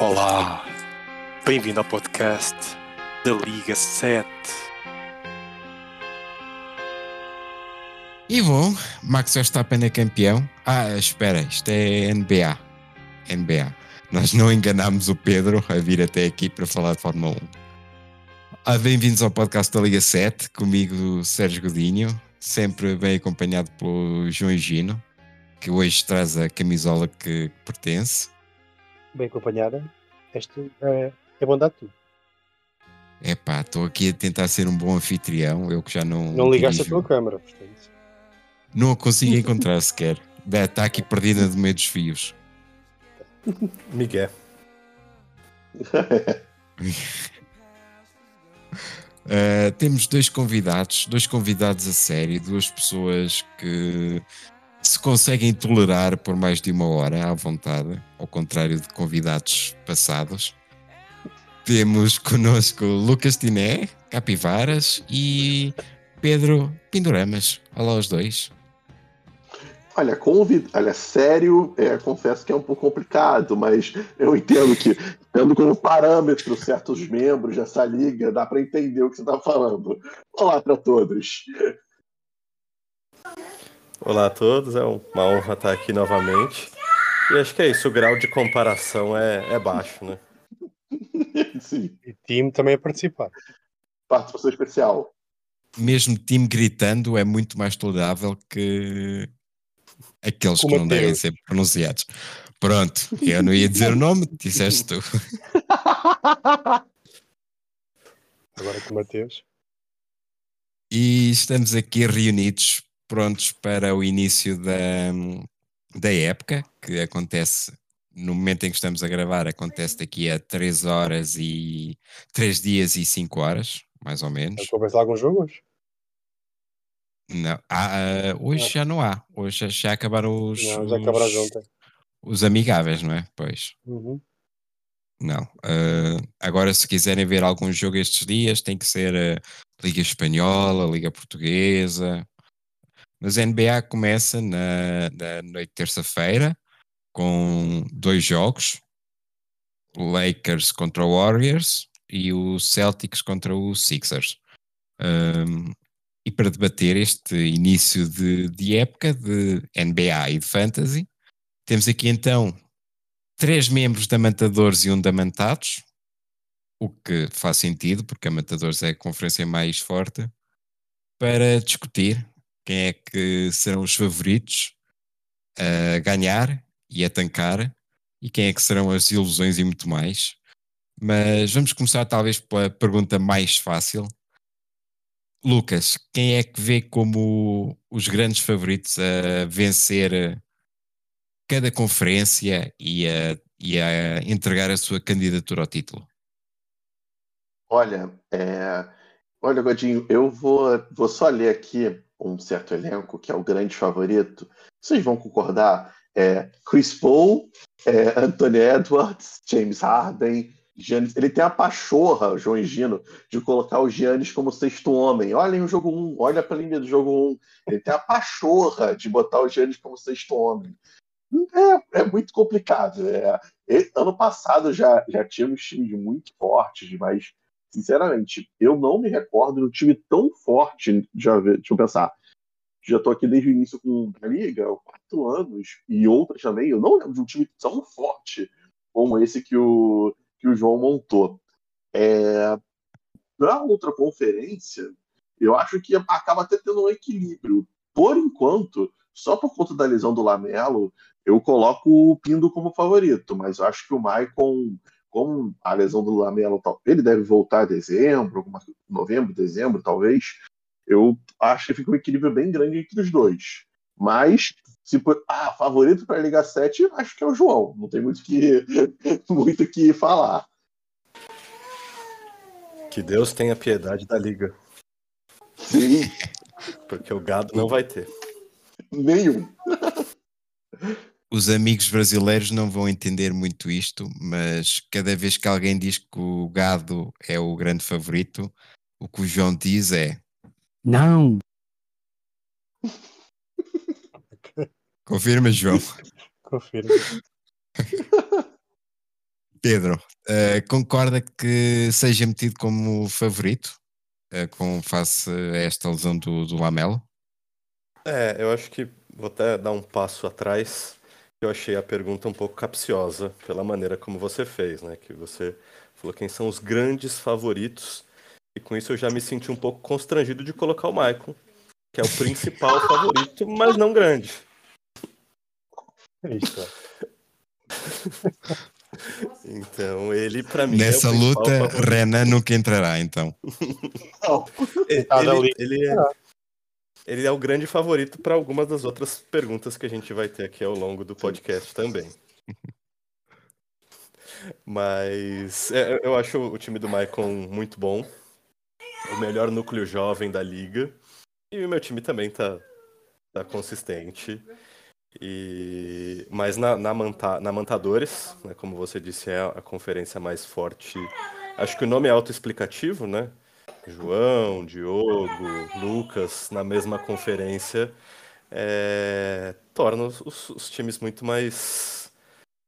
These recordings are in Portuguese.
Olá, bem-vindo ao podcast da Liga 7. E bom, Max Verstappen é campeão. Ah, espera, isto é NBA. NBA. Nós não enganámos o Pedro a vir até aqui para falar de Fórmula 1. Ah, bem-vindos ao podcast da Liga 7, comigo Sérgio Godinho, sempre bem acompanhado pelo João Gino, que hoje traz a camisola que pertence. bem acompanhada, este é, é bondade tu. Epá, estou aqui a tentar ser um bom anfitrião, eu que já não. Não ligaste a dirijo. tua câmara, portanto. Não a consigo encontrar sequer. Está aqui perdida no meio dos fios. Miguel. Uh, temos dois convidados, dois convidados a sério, duas pessoas que se conseguem tolerar por mais de uma hora à vontade, ao contrário de convidados passados. Temos connosco Lucas Tiné, Capivaras e Pedro Pinduramas. Olá aos dois. Olha, convid... Olha, sério, é, confesso que é um pouco complicado, mas eu entendo que, tendo como parâmetro certos membros dessa liga, dá para entender o que você está falando. Olá para todos. Olá a todos, é uma honra estar aqui novamente. E acho que é isso, o grau de comparação é, é baixo, né? Sim, E time também a participar. participação especial. Mesmo time gritando é muito mais tolerável que aqueles que Como não devem Mateus. ser pronunciados. Pronto, eu não ia dizer o nome, disseste tu. Agora com o Mateus. E estamos aqui reunidos, prontos para o início da, da época, que acontece no momento em que estamos a gravar, acontece daqui a 3 horas e 3 dias e 5 horas, mais ou menos. Estás a alguns jogos? Não, ah, ah, hoje Ah. já não há, hoje já, acabaram os, Não, já acabaram os, ontem. os amigáveis, não é? Pois. Uhum. Não. Ah, agora, se quiserem ver algum jogo estes dias, tem que ser a Liga Espanhola, Liga Portuguesa. Mas a NBA começa na, na noite de terça-feira com dois jogos: Lakers contra o Warriors e o Celtics contra o Sixers. Ahm, e para debater este início de, de época de NBA e de Fantasy, temos aqui então três membros da Matadores e um da Mantados, o que faz sentido, porque a Matadores é a conferência mais forte, para discutir quem é que serão os favoritos a ganhar e a tancar e quem é que serão as ilusões e muito mais. Mas vamos começar talvez pela pergunta mais fácil. Lucas, quem é que vê como os grandes favoritos a vencer cada conferência e a, e a entregar a sua candidatura ao título? Olha, é... Olha, Godinho, eu vou, vou só ler aqui um certo elenco que é o grande favorito. Vocês vão concordar? É Chris Paul, é Anthony Edwards, James Harden, Giannis. Ele tem a pachorra, João Gino, de colocar o Giannis como sexto homem. Olhem o jogo 1, olha a linha do jogo 1. Ele tem a pachorra de botar o Giannis como sexto homem. É, é muito complicado. É, ano passado já, já tínhamos times muito fortes, mas, sinceramente, eu não me recordo de um time tão forte. Ver- deixa eu pensar. Já estou aqui desde o início com a Liga, quatro anos, e outras também. Eu não lembro de um time tão forte como esse que o, que o João montou. É, na outra conferência, eu acho que acaba até tendo um equilíbrio. Por enquanto, só por conta da lesão do Lamelo, eu coloco o Pindo como favorito, mas eu acho que o Maicon, com a lesão do Lamelo, tal, ele deve voltar em dezembro, novembro, dezembro, talvez. Eu acho que fica um equilíbrio bem grande entre os dois. Mas, se for, ah, favorito para a Liga 7, acho que é o João. Não tem muito que muito que falar. Que Deus tenha piedade da liga, Sim, porque o gado não vai ter. nenhum. Os amigos brasileiros não vão entender muito isto, mas cada vez que alguém diz que o gado é o grande favorito, o que o João diz é não. Confirma, João. Confirmo. Pedro, eh, concorda que seja metido como favorito eh, com face a esta lesão do, do Lamelo? É, eu acho que vou até dar um passo atrás. Eu achei a pergunta um pouco capciosa pela maneira como você fez, né? Que você falou quem são os grandes favoritos. E com isso eu já me senti um pouco constrangido de colocar o Michael, que é o principal favorito, mas não grande. É isto. Então ele, pra mim. Nessa é o principal luta, favorito. Renan nunca entrará, então. Não, Ele, Tá ali. ele é, ele é o grande favorito para algumas das outras perguntas que a gente vai ter aqui ao longo do podcast também. Mas é, eu acho o time do Maicon muito bom. O melhor núcleo jovem da liga. E o meu time também tá, tá consistente. E... Mas na, na, Manta, na Mantadores, né, como você disse, é a conferência mais forte. Acho que o nome é autoexplicativo, né? João, Diogo, Lucas na mesma conferência é, torna os, os- times muito mais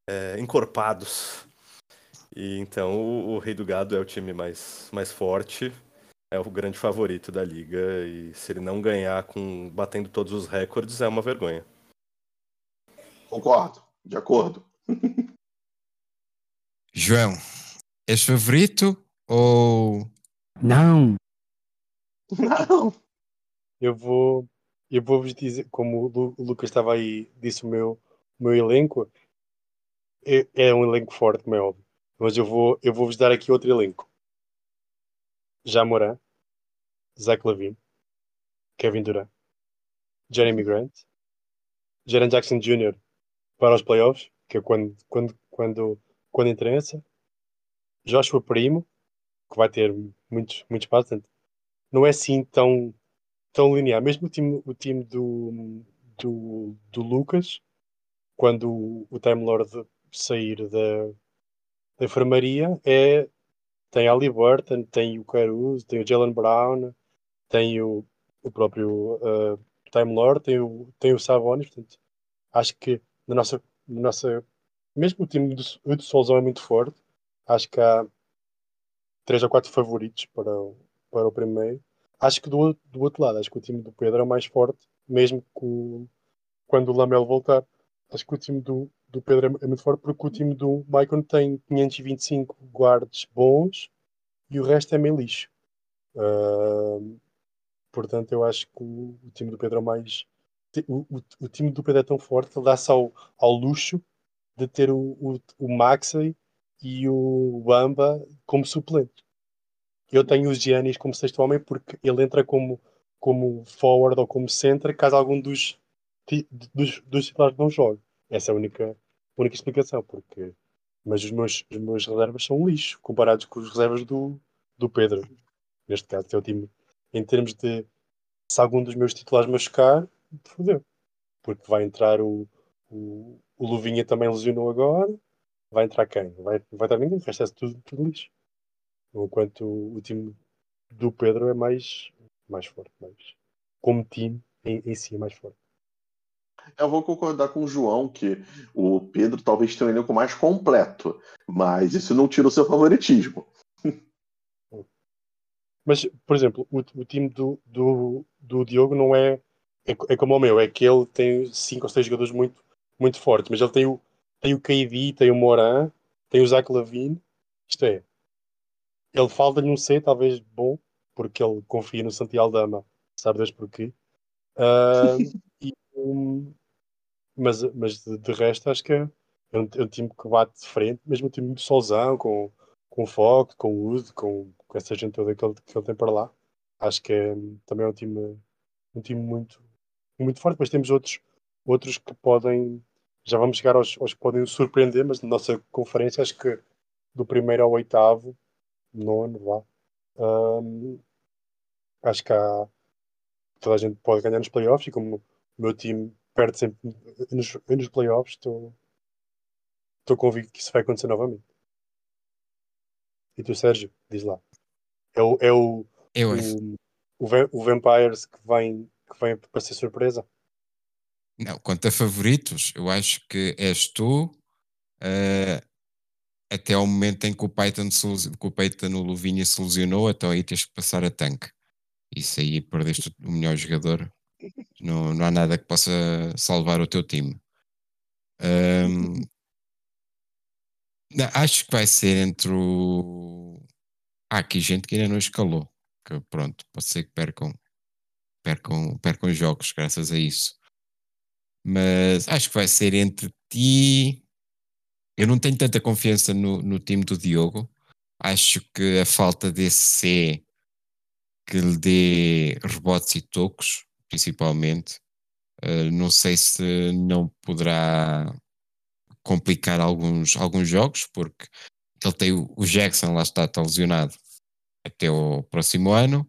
é, encorpados. E então o, o Rei do Gado é o time mais, mais forte, é o grande favorito da liga. E se ele não ganhar com batendo todos os recordes, é uma vergonha. concordo, de acordo. João, és favorito ou Não. Não. Eu vou, eu vou vos dizer, como o Lu- o Lucas estava aí, disse o meu, o meu elenco, é, é um elenco forte, como é óbvio. Mas eu vou, eu vou vos dar aqui outro elenco. Jamoran, Zach Lavine, Kevin Durant, Jeremy Grant, Jaren Jackson Jr. para os playoffs, que é quando, quando, quando, quando interessa, Joshua Primo, que vai ter muitos, muitos passos, portanto, não é assim tão, tão linear. Mesmo o time, o time do, do, do Lucas, quando o, o Time Lord sair da, da enfermaria, é, tem Ali Burton, tem o Caruso, tem o Jalen Brown, tem o, o próprio uh, Time Lord, tem o, tem o Sabonis. Portanto, acho que na nossa, na nossa mesmo o time do, do Solzão é muito forte. Acho que há três ou quatro favoritos para o, para o primeiro. Acho que do, do outro lado, acho que o time do Pedro é o mais forte, mesmo o- quando o Lamelo voltar. Acho que o time do, do Pedro é, muito forte porque o time do Maicon tem 525 guardas bons e o resto é meio lixo. Ahm, portanto, eu acho que o, o time do Pedro é mais. O, o, o time do Pedro é tão forte que ele dá-se ao, ao luxo de ter o, o, o Maxey e o Bamba como suplentes. Eu tenho o Giannis como sexto homem porque ele entra como, como forward ou como center caso algum dos, dos, titulares não jogue. Essa é a única, única explicação. Porque, mas os meus, os meus reservas são lixo comparados com os reservas do, do Pedro. Neste caso, que é o time. Em termos de se algum dos meus titulares machucar, fodeu. Porque vai entrar o, o, o Luvinha também lesionou agora. Vai entrar quem? Vai, vai entrar ninguém. O resto é tudo, tudo lixo. Enquanto o, o time do Pedro é mais, mais forte. Mais, como time em, em si é mais forte. Eu vou concordar com o João que o Pedro talvez tenha um elenco mais completo, mas isso não tira o seu favoritismo. Mas, por exemplo, o, o time do, do, do Diogo não é, é. é como o meu, é que ele tem cinco ou seis jogadores muito, muito fortes, mas ele tem o, tem o KD, tem o Moran, tem o Zach Lavine. Isto é, ele falta-lhe um C, talvez bom, porque ele confia no Santiago Dama, sabe Deus porquê. Ah, e, um, mas mas de, de resto, acho que é é um, é um time que bate de frente, mesmo o time do Solzão, com, com o Fox, com o Wood, com, com essa gente toda que ele, que ele tem para lá. Acho que é, também é um time, um time muito, muito forte. Mas temos outros, outros que podem. Já vamos chegar aos, aos que podem surpreender, mas na nossa conferência, acho que do primeiro ao oitavo, nono, vá. hum, acho que há, toda a gente pode ganhar nos playoffs e como o meu time perde sempre nos, nos playoffs, estou convicto que isso vai acontecer novamente. E tu, Sérgio, diz lá. É o, é o, o, o, Va- o Vampires que vem, que vem para ser surpresa? Não, quanto a favoritos, eu acho que és tu, eh, até ao momento em que o lesi- que o o Luvinha se lesionou, então aí tens que passar a tanque. Isso aí perdeste o melhor jogador. Não, não há nada que possa salvar o teu time. Ahm, não, acho que vai ser entre o. Há aqui gente que ainda não escalou. Que pronto, pode ser que percam, percam, percam jogos graças a isso. Mas acho que vai ser entre ti. Eu não tenho tanta confiança no, no time do Diogo. Acho que a falta desse C que lhe dê rebotes e tocos, principalmente. eh, não sei se não poderá complicar alguns, alguns jogos, porque ele tem o, o Jackson, lá está, está lesionado até o próximo ano.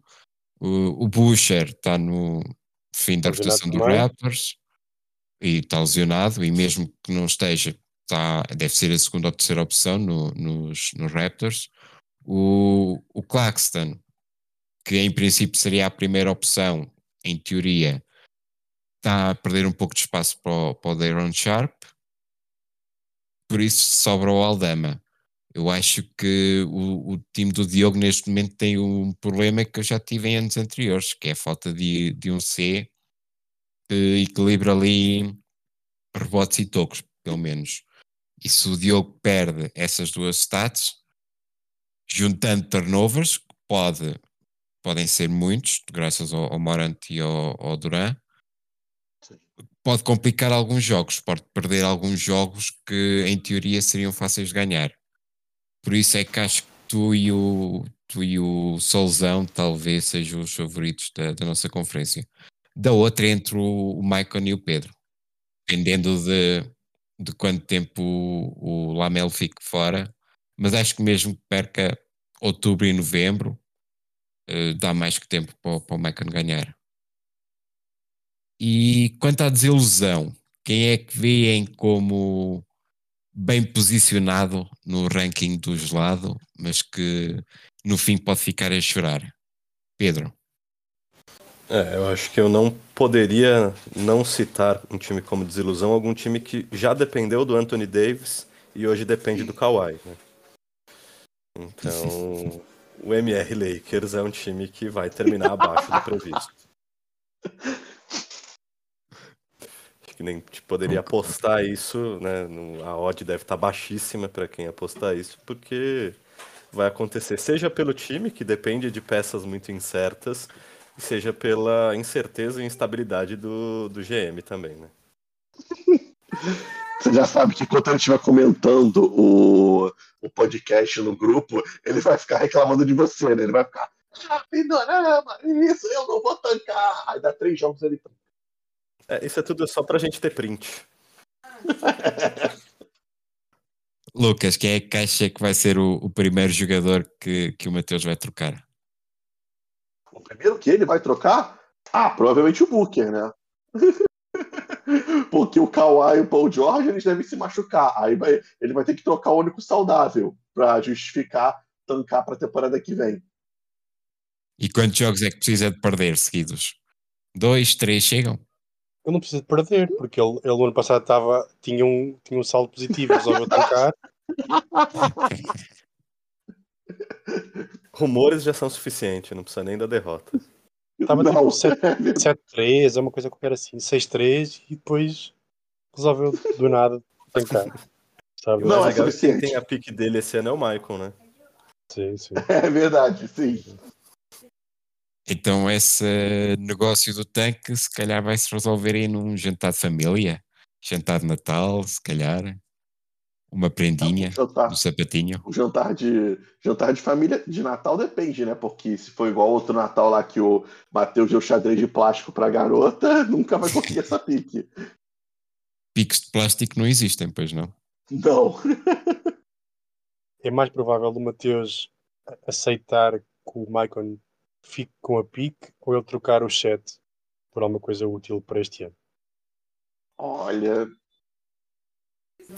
O, o Boucher está no fim da rotação do. Raptors e está lesionado, e mesmo que não esteja, está, deve ser a segunda ou terceira opção no, nos, nos Raptors. O, o Claxton, que em princípio seria a primeira opção, em teoria, está a perder um pouco de espaço para o, para o Dayron Sharp, por isso sobra o Aldama. Eu acho que o, o time do Diogo neste momento tem um problema que eu já tive em anos anteriores, que é a falta de, de um C que equilibra ali rebotes e tocos, pelo menos. E se o Diogo perde essas duas stats, juntando turnovers, que pode, podem ser muitos, graças ao, ao Morant e ao, ao Duran, pode complicar alguns jogos, pode perder alguns jogos que em teoria seriam fáceis de ganhar. Por isso é que acho que tu e o, tu e o Solzão talvez sejam os favoritos da, da nossa conferência. Da outra entre o, Maicon e o Pedro, dependendo de, de quanto tempo o, o Lamelo fique fora, mas acho que mesmo que perca outubro e novembro, eh, dá mais que tempo para, para o Maicon ganhar. E quanto à desilusão, quem é que veem como bem posicionado no ranking do gelado, mas que no fim pode ficar a chorar? Pedro. É, eu acho que eu não poderia não citar um time como desilusão, algum time que já dependeu do Anthony Davis e hoje depende do Kawhi, né? Então, o MR Lakers é um time que vai terminar abaixo do previsto. Acho que nem te poderia apostar isso, né? A odd deve estar baixíssima para quem apostar isso, porque vai acontecer, seja pelo time, que depende de peças muito incertas, e seja pela incerteza e instabilidade do, do GM também, né? Você já sabe que enquanto ele estiver comentando o, o podcast no grupo, ele vai ficar reclamando de você, né? Ele vai ficar. Ah, Pindorama, isso, eu não vou tancar. Aí dá três jogos ele. É, isso é tudo só pra gente ter print. Lucas, quem é que acha que vai ser o, o primeiro jogador que, que o Mateus vai trocar? O primeiro que ele vai trocar? Ah, provavelmente o Booker, né? Porque o Kawhi e o Paul George eles devem se machucar. Aí vai, ele vai ter que trocar o único saudável pra justificar tancar pra temporada que vem. E quantos jogos é que precisa de perder seguidos? Dois, três chegam? Ele não precisa de perder, porque ele, ele no ano passado estava, tinha, um, tinha um saldo positivo, resolveu tancar. Rumores já são suficientes, não precisa nem da derrota. Não, tipo 7 é verdade. 7-3, é uma coisa qualquer assim, 6-3 e depois resolveu do nada tancar. Sabe? Não, é legal que quem suficiente. tem a pique dele esse ano é o Michael, né? Sim, sim. é verdade, sim. Então esse negócio do tanque se calhar vai se resolver aí num jantar de família, jantar de Natal, se calhar, uma prendinha O jantar, sapatinho. o jantar de jantar de família de Natal depende, né? Porque se for igual outro Natal lá que o Matheus deu xadrez de plástico pra garota, nunca vai conseguir essa pique. Picos de plástico não existem, pois não? Não. É mais provável o Mateus a- aceitar que o Maicon fique com a pique ou ele trocar o chat por alguma coisa útil para este ano. Olha,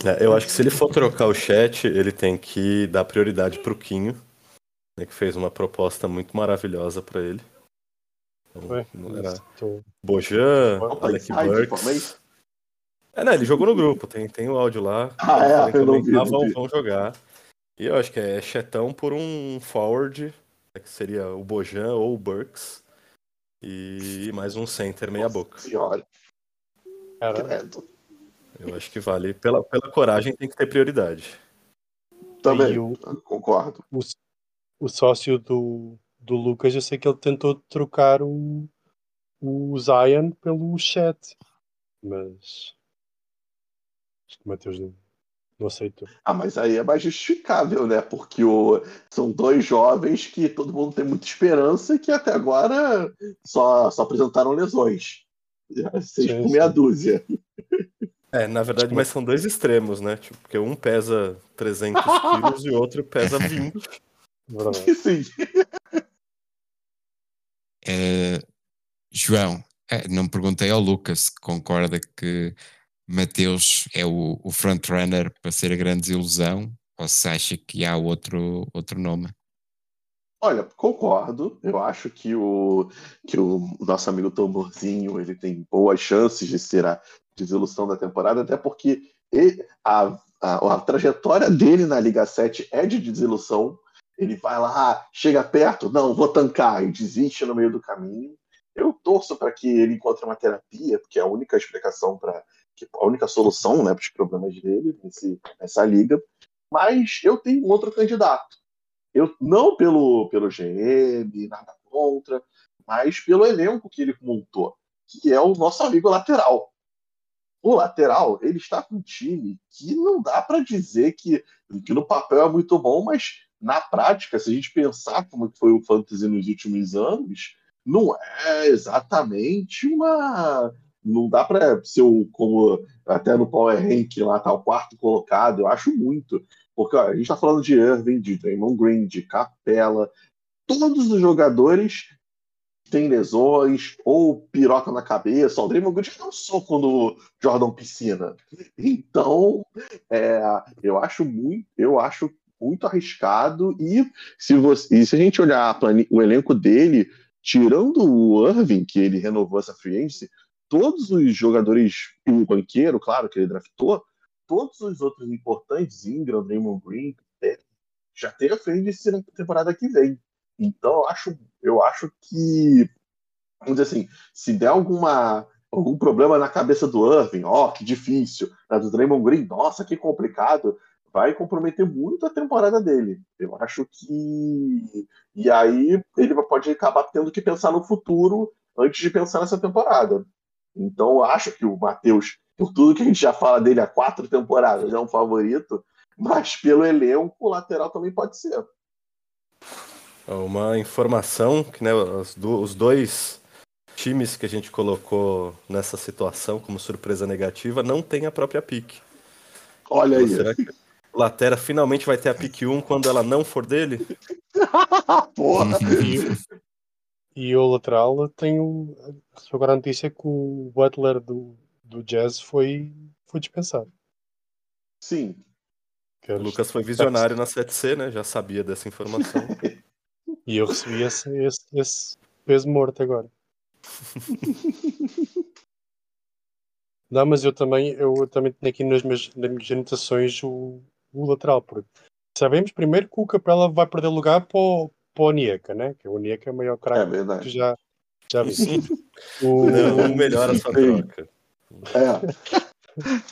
É, eu acho que se ele for trocar o chat, ele tem que dar prioridade pro Quinho, né, que fez uma proposta muito maravilhosa pra ele. Então, Ué, não era Tô- Bojan, Opa, Alec Burks. É, né, ele jogou no grupo, tem, tem o áudio lá. Ah, é? não vi, não vão, vi. vão jogar. E eu acho que é Chetão por um forward, né, que seria o Bojan ou o Burks. E mais um center meia boca. Senhora, credo. Eu acho que vale. Pela, pela coragem tem que ter prioridade. Também, o- concordo. o, o sócio do, do Lucas, eu sei que ele tentou trocar o, o Zion pelo chat, mas acho que o Mateus não, não aceitou. Ah, mas aí é mais justificável, né? Porque o... são dois jovens que todo mundo tem muita esperança e que até agora só, só apresentaram lesões. Seis Sim, por meia sim. dúzia. É, na verdade, mas são dois extremos, né? Tipo, porque um pesa 300 quilos e o outro pesa 20. Verdade. Sim. Eh, João, eh, não perguntei ao Lucas se concorda que Mateus é o, o frontrunner para ser a grande desilusão ou se acha que há outro, outro nome. Olha, concordo. Eu acho que o, que o nosso amigo Tamborzinho ele tem boas chances de ser a desilusão da temporada, até porque ele- a, a, a trajetória dele na Liga 7 é de desilusão. Ele vai lá, ah, chega perto, não, vou tancar, e desiste no meio do caminho. Eu torço para que ele encontre uma terapia, porque é a única explicação para a única solução né, para os problemas dele nesse, nessa liga. Mas eu tenho um outro candidato. Eu, não pelo, pelo GM, nada contra, mas pelo elenco que ele montou, que é o nosso amigo lateral. O lateral, ele está com um time que não dá para dizer que, que no papel é muito bom, mas na prática, se a gente pensar como foi o Fantasy nos últimos anos, não é exatamente uma. Não dá para ser o, como até no Power Rank lá tá o quarto colocado, eu acho muito. Porque ó, a gente está falando de Irving, de Draymond Green, de Capela. Todos os jogadores têm lesões ou piroca na cabeça. O Draymond Green deu um soco no Jordan Piscina. Então, é, eu acho muito, eu acho muito arriscado. E se, você, e se a gente olhar o elenco dele, tirando o Irving, que ele renovou essa free agency, todos os jogadores, o banqueiro, claro, que ele draftou, todos os outros importantes, Ingram, Draymond Green, já tem a frente na temporada que vem. Então, eu acho, eu acho que, vamos dizer assim, se der alguma, algum problema na cabeça do Irving, ó, que difícil, na do Draymond Green, nossa, que complicado, vai comprometer muito a temporada dele. Eu acho que. E aí ele pode acabar tendo que pensar no futuro antes de pensar nessa temporada. Então, eu acho que o Matheus, por tudo que a gente já fala dele há quatro temporadas, é um favorito, mas pelo elenco, o lateral também pode ser. Uma informação que né, os, do- os dois times que a gente colocou nessa situação como surpresa negativa não tem a própria pique. Olha aí. Será que o Latera finalmente vai ter a pique 1 quando ela não for dele? Porra! E o lateral tem o. Agora a notícia que o Butler do, do Jazz foi, foi dispensado. Sim. Que O Lucas foi visionário na 7C, né? Já sabia dessa informação. E eu recebi esse, esse, esse peso morto agora. Não, mas eu também, eu também tenho aqui nas minhas, nas minhas anotações o, o lateral, porque sabemos primeiro que o Capela vai perder lugar para o, para o Onyeka, né? Que o Onyeka é o maior É craque que verdade. já, já vi. O, Não melhora a sua troca. É.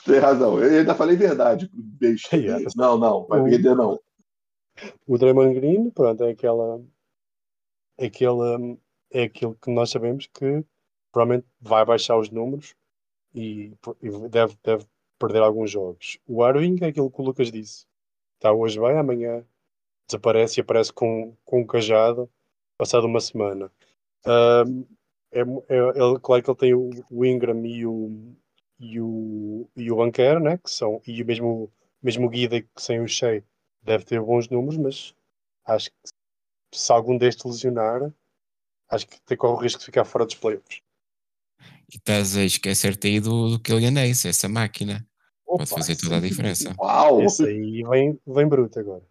Tem razão. Eu ainda falei verdade. Yeah. Não, não. Vai perder, não. O Draymond Green, pronto, é aquela. É, aquela, é aquilo que nós sabemos que provavelmente vai baixar os números e, e deve, deve perder alguns jogos. O Irving é aquilo que o Lucas disse. Está hoje bem, amanhã desaparece e aparece com, com um cajado passado uma semana. Ahm, é, é, ele- claro que ele tem o, o Ingram e o, e o, e o Banquer, né? Que são, e o mesmo, mesmo Guida que sem o Shea deve ter bons números, mas acho que se algum destes lesionar, acho que tem corre o risco de ficar fora dos playoffs. E estás a esquecer-te aí do, do Killian Ace, essa máquina. Pode Opa, fazer toda a diferença. Uau! Esse aí vem, vem bruto agora.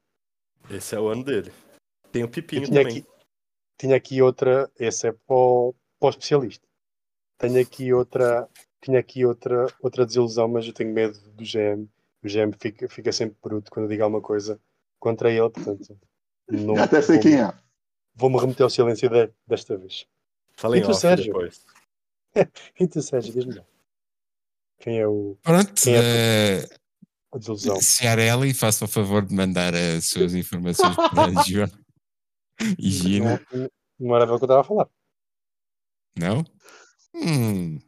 Esse é o ano dele. Tem o Pipinho tinha também. aqui, tinha aqui outra, esse é para o, para o especialista. Tenho aqui outra, tinha aqui outra, outra desilusão, mas eu tenho medo do GM. O GM fica, fica sempre bruto quando eu digo alguma coisa contra ele, portanto. Não, Até sei vou- quem é. Vou-me remeter ao silêncio de- desta vez. Fala em E tu, Sérgio? depois. E tu, Sérgio, diz-me. Quem é o Pronto, Quem é eh, a desilusão? Ciarelli, faça o favor de mandar as suas informações para a João e Gina. Não, não- era o que eu estava a falar. Não? Hum.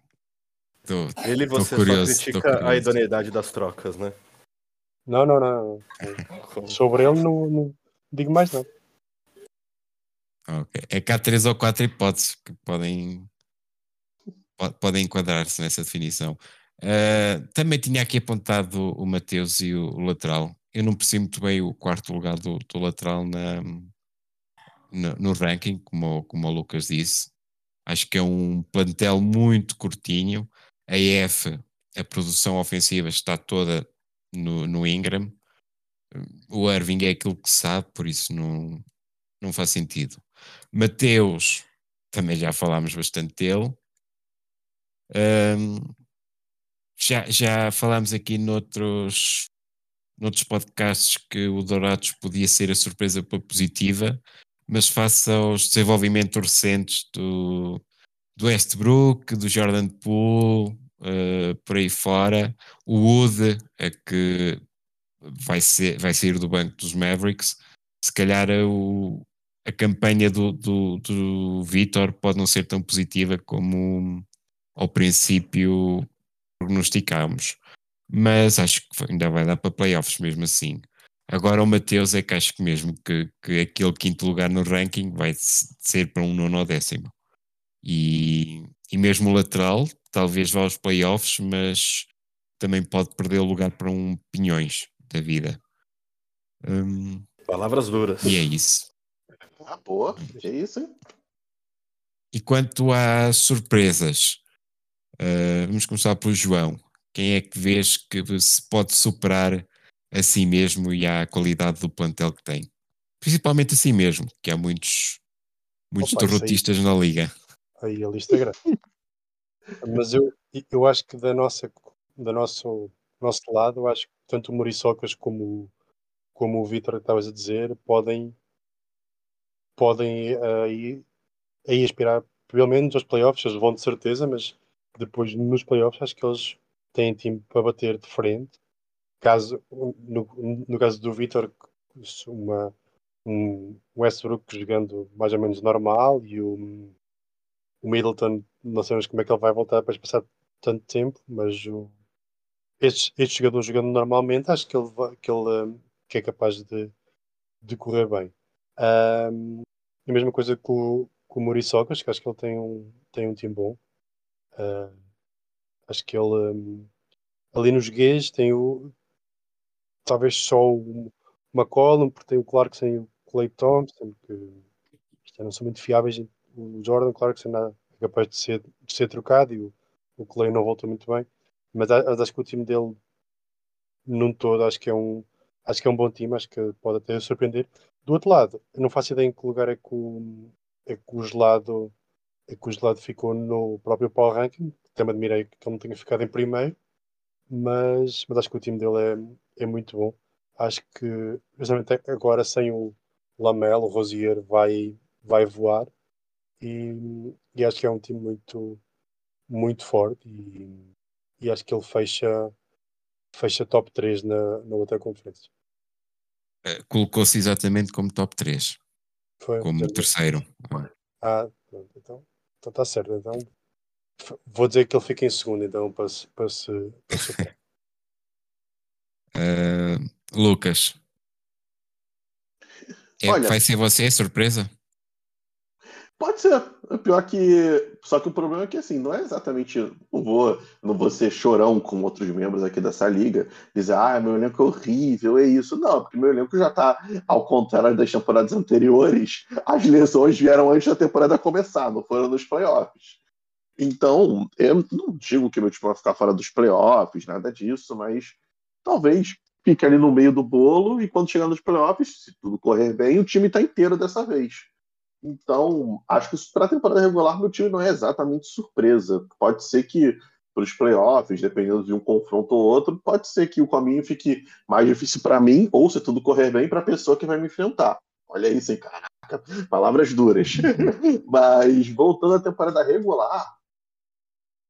Tô- Ele e Tô você curioso, só critica a idoneidade das trocas, né? Não, não, não. Sobre ele não, não digo mais nada. ok. É que há três ou quatro hipóteses que podem, po- podem enquadrar-se nessa definição. Ah, também tinha aqui apontado o Mateus e o, o lateral. Eu não percebo muito bem o quarto lugar do, do lateral na, no, no ranking, como, o- como o Lucas disse. Acho que é um plantel muito curtinho. A EF, a produção ofensiva está toda no, no Ingram. O Irving é aquilo que sabe, por isso não, não faz sentido. Mateus, também já falámos bastante dele. Ahm, já, já falámos aqui noutros, noutros podcasts que o Dourados podia ser a surpresa positiva, mas face aos desenvolvimentos recentes do, do Westbrook, do Jordan Poole, eh, por aí fora, o Wood, é que vai, ser, vai sair do banco dos Mavericks, se calhar a, o, a campanha do, do, do Vitor pode não ser tão positiva como ao princípio prognosticámos. Mas acho que ainda vai dar para playoffs mesmo assim. Agora o Mateus é que acho que mesmo que, que aquele quinto lugar no ranking vai se- ser para um nono ou décimo. E, e mesmo o lateral, talvez vá aos playoffs, mas também pode perder o lugar para um Pinhões da vida. Hum, Palavras duras. e é isso. Ah, pô, que isso, hein? E quanto às surpresas, uh, vamos começar pelo João. Quem é que vês que se pode superar a si mesmo e à qualidade do plantel que tem? Principalmente a si mesmo, que há muitos, muitos Opa, isso aí- derrotistas na liga. Aí a lista é grande. Mas eu, eu acho que da nossa, da nosso, nosso lado, eu acho que tanto o Muriçocas como, como o Vitor estavas a dizer podem, podem aí, aí aspirar pelo menos aos playoffs, eles vão de certeza, mas depois nos playoffs acho que eles têm time para bater de frente. Caso, no, no caso do Vitor, uma, um Westbrook jogando mais ou menos normal e o, o Middleton, não sabemos como é que ele vai voltar depois de passar tanto tempo, mas o, este, este jogador jogando normalmente, acho que ele, que ele um, que é capaz de, de correr bem. Um, a mesma coisa com, com o Muriçocas, que acho que ele tem um, tem um time bom. Uh, acho que ele um, ali nos gays tem o talvez só o McCollum, porque tem o Clarkson e o Clay Thompson, que não são muito fiáveis. O Jordan Clarkson é capaz de ser, de ser trocado e o, o Clay não volta muito bem. Mas acho que o time dele, num todo, acho que é um, acho que é um bom time, acho que pode até surpreender. Do outro lado, não faço ideia em que lugar é que o, é que o gelado é que o gelado ficou no próprio Power Ranking. Me admirei que ele não tenha ficado em primeiro, mas, mas acho que o time dele é, é muito bom. Acho que, justamente agora, sem o Lamelo, o Rosier vai, vai voar e, e acho que é um time muito, muito forte e, e acho que ele fecha, fecha top 3 na, na outra conferência. Uh, Colocou-se exatamente como top 3, Foi, como terceiro. Ah, pronto, então está tá certo. Então vou dizer que ele fica em segundo, então, para se. Para se, para se Uh, Lucas, é, Olha- vai ser você a surpresa? Pode ser. Pior que. Só que o problema é que assim, não é exatamente. Não vou, não vou ser chorão com outros membros aqui dessa liga, dizer, ah, meu elenco é horrível, é isso. Não, porque meu elenco já tá, ao contrário das temporadas anteriores, as lesões vieram antes da temporada começar, não foram nos playoffs. Então, eu não digo que meu time vai ficar fora dos playoffs, nada disso, mas talvez fique ali no meio do bolo e quando chegar nos playoffs, se tudo correr bem, o time tá inteiro dessa vez. Então, acho que para a temporada regular, meu time não é exatamente surpresa. Pode ser que para os playoffs, dependendo de um confronto ou outro, pode ser que o caminho fique mais difícil para mim, ou se tudo correr bem, para a pessoa que vai me enfrentar. Olha isso, hein, caraca, palavras duras. Mas voltando à temporada regular,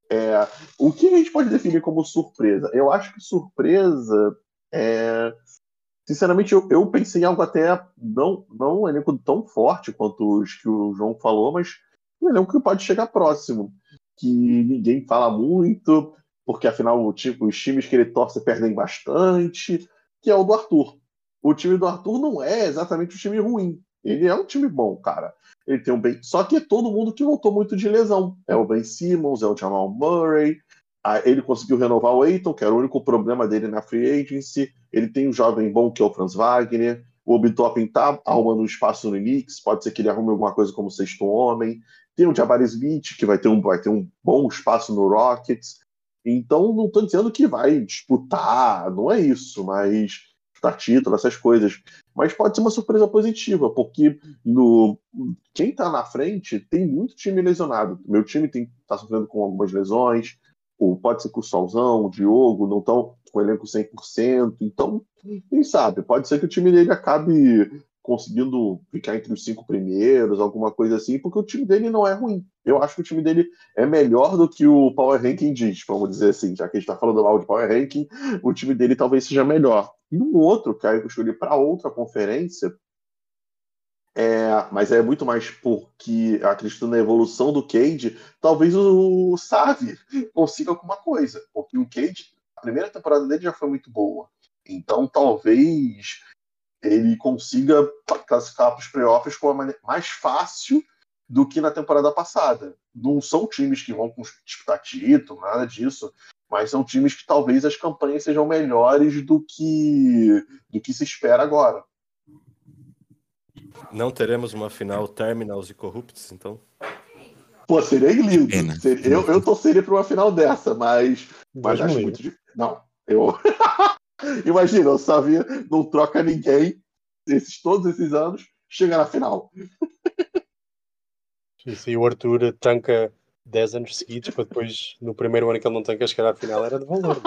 é, o que a gente pode definir como surpresa? Eu acho que surpresa é. Sinceramente, eu, eu pensei em algo até não, não um elenco tão forte quanto os que o João falou, mas um elenco que pode chegar próximo. Que ninguém fala muito, porque afinal tipo, os times que ele torce perdem bastante, que é o do Arthur. O time do Arthur não é exatamente um time ruim. Ele é um time bom, cara. Ele tem um bem. Só que é todo mundo que voltou muito de lesão. É o Ben Simmons, é o Jamal Murray. Ele conseguiu renovar o Eiton, que era o único problema dele na free agency. Ele tem um jovem bom que é o Franz Wagner. O Obi-Toppin tá arrumando um espaço no Knicks. Pode ser que ele arrume alguma coisa como sexto homem. Tem o Jabari Smith, que vai ter um, vai ter um bom espaço no Rockets. Então, não estou dizendo que vai disputar, não é isso, mas disputar título, essas coisas mas pode ser uma surpresa positiva, porque no quem está na frente tem muito time lesionado. Meu time está sofrendo com algumas lesões, pode ser que o Solzão, o Diogo não estão com o elenco 100%. Então, quem sabe, pode ser que o time dele acabe conseguindo ficar entre os cinco primeiros, alguma coisa assim, porque o time dele não é ruim. Eu acho que o time dele é melhor do que o Power Ranking diz, vamos dizer assim, já que a gente está falando mal de Power Ranking, o time dele talvez seja melhor. E um outro que eu escolhi para outra conferência, é, mas é muito mais porque acredito na evolução do Cade, talvez o Savi consiga alguma coisa, porque o Cade, a primeira temporada dele já foi muito boa. Então talvez ele consiga classificar para os playoffs com uma maneira mais fácil do que na temporada passada. Não são times que vão disputar título, nada disso, mas são times que talvez as campanhas sejam melhores do que do que se espera agora. Não teremos uma final Terminals e Corrupts, então? Pô, seria lindo. Seria, eu, eu torceria para uma final dessa, mas, mas acho muito difícil. Não, eu. Imagina, o Savia não troca ninguém esses, todos esses anos, chega na final. Isso, e o Arthur tanca 10 anos seguidos para depois, no primeiro ano que ele não tanca, chegar à final era de valor.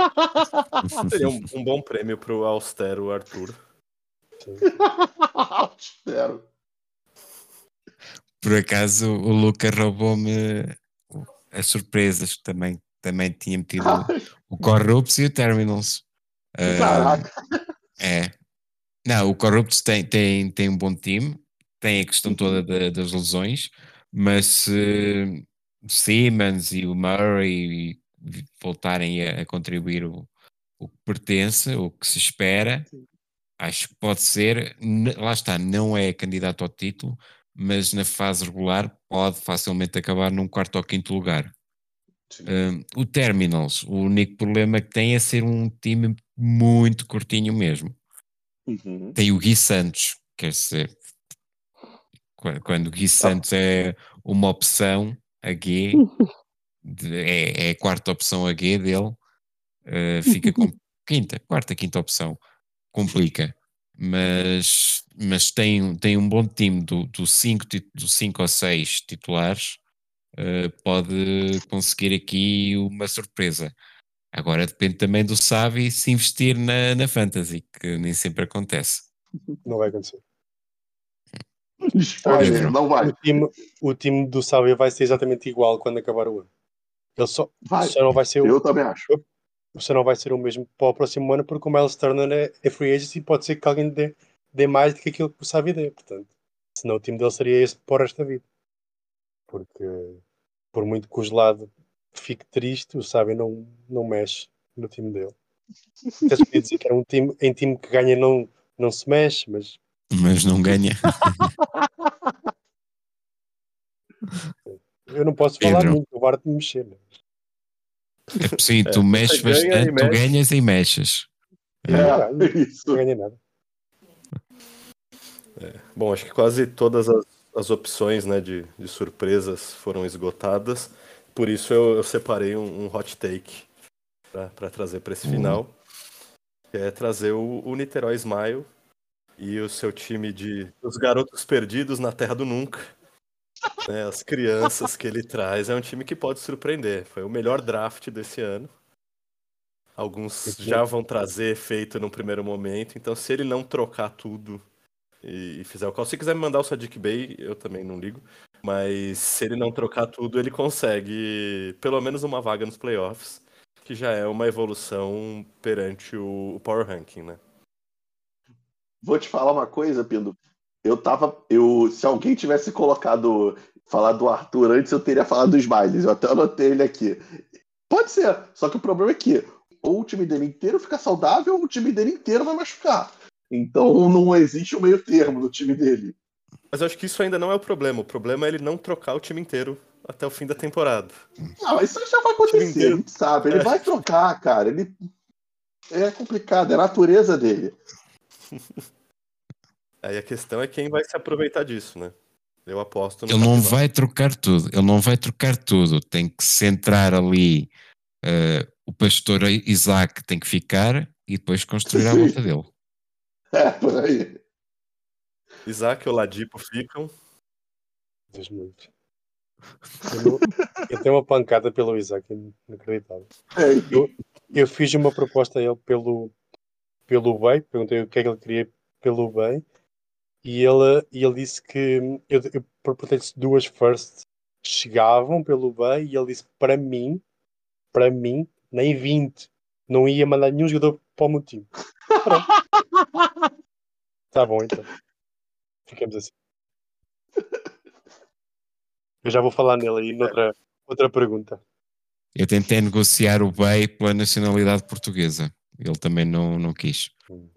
Seria um, um, bom prêmio para o austero Arthur. Austero. Por acaso o Luca roubou-me as surpresas que também, também tinha metido o Corrupts e o Terminals. Caraca. Uh, é. Não, o Corrupts tem, tem, tem um bom time, tem a questão toda de, das lesões, mas se Simmons e o Murray voltarem a, a contribuir o, o, que pertence, o que se espera, acho que pode ser, lá está, não é candidato ao título, mas na fase regular pode facilmente acabar num quarto ou quinto lugar. Um, o Terminals, o único problema que tem é ser um time muito curtinho mesmo. Uhum. Tem o Gui Santos, quer dizer, quando o Gui ah. Santos é uma opção, a G é, é, a quarta opção a G dele, uh, fica com quinta, quarta, quinta opção, complica. Mas, mas tem, tem um bom time do 5 do cinco, do cinco ou 6 titulares uh, pode conseguir aqui uma surpresa. Agora depende também do Savi se investir na, na Fantasy, que nem sempre acontece. Não vai acontecer. Olha, não vai. O time, o time do Savi vai ser exatamente igual quando acabar o ano. Ele só, vai. só não vai ser Eu o, também acho. Só não vai ser o mesmo para o próximo ano porque o Miles Turner é, é free agent e pode ser que alguém dê, dê mais do que aquilo que o Savi dê. Portanto, senão o time dele seria esse por esta vida. Porque por muito que o gelado fique triste, o Sábio não, não mexe no time dele. Até se podia dizer que era um time, em time que ganha não, não se mexe, mas. Mas não ganha. Eu não posso falar Pedro. muito, o Bart de mexer. Né? É, sim, tu é, mexes bastante, tu ganhas e mexes. É, é, não, isso. não ganha nada. Bom, acho que quase todas as, as opções né, de, de surpresas foram esgotadas. Por isso eu, eu separei um, um, hot take para trazer para esse uhum. final. Que é trazer o, o Niterói Smile e o seu time de Os Garotos Perdidos na Terra do Nunca. Né, as crianças que ele traz, é um time que pode surpreender. Foi o melhor draft desse ano. Alguns já vão trazer efeito no primeiro momento, então se ele não trocar tudo e, fizer o call, se quiser me mandar o Sadiq Bey, eu também não ligo. Mas se ele não trocar tudo, ele consegue pelo menos uma vaga nos playoffs, que já é uma evolução perante o, o Power Ranking, né? Vou te falar uma coisa, Pindo. Eu tava. Eu, se alguém tivesse colocado. Falar do Arthur antes, eu teria falado dos Smiles. Eu até anotei ele aqui. Pode ser. Só que o problema é que ou o time dele inteiro fica saudável, ou o time dele inteiro vai machucar. Então não existe um meio termo no time dele. Mas eu acho que isso ainda não é o problema. O problema é ele não trocar o time inteiro até o fim da temporada. Não, isso já vai acontecer, a gente sabe. Ele é. vai trocar, cara. Ele é complicado, é a natureza dele. Aí a questão é quem vai se aproveitar disso, né? Eu aposto no Ele não vai trocar tudo, ele não vai trocar tudo. Tem que centrar ali. Uh, o pastor Isaac tem que ficar e depois construir a volta dele. É, por aí. Isaac e Oladipo ficam. Deus me eu, eu tenho uma pancada pelo Isaac, inacreditável. Eu, eu fiz uma proposta a ele pelo, pelo bem, perguntei o que é que ele queria pelo bem, e ele, e ele disse que eu, eu perguntei se duas first chegavam pelo bem, e ele disse para mim, para mim, nem 20, não ia mandar nenhum jogador para o meu time. tá bom então. Ficamos assim. Eu já vou falar nele aí noutra outra pergunta. Eu tentei negociar o Bay pela nacionalidade portuguesa. Ele também não, não quis. Hum,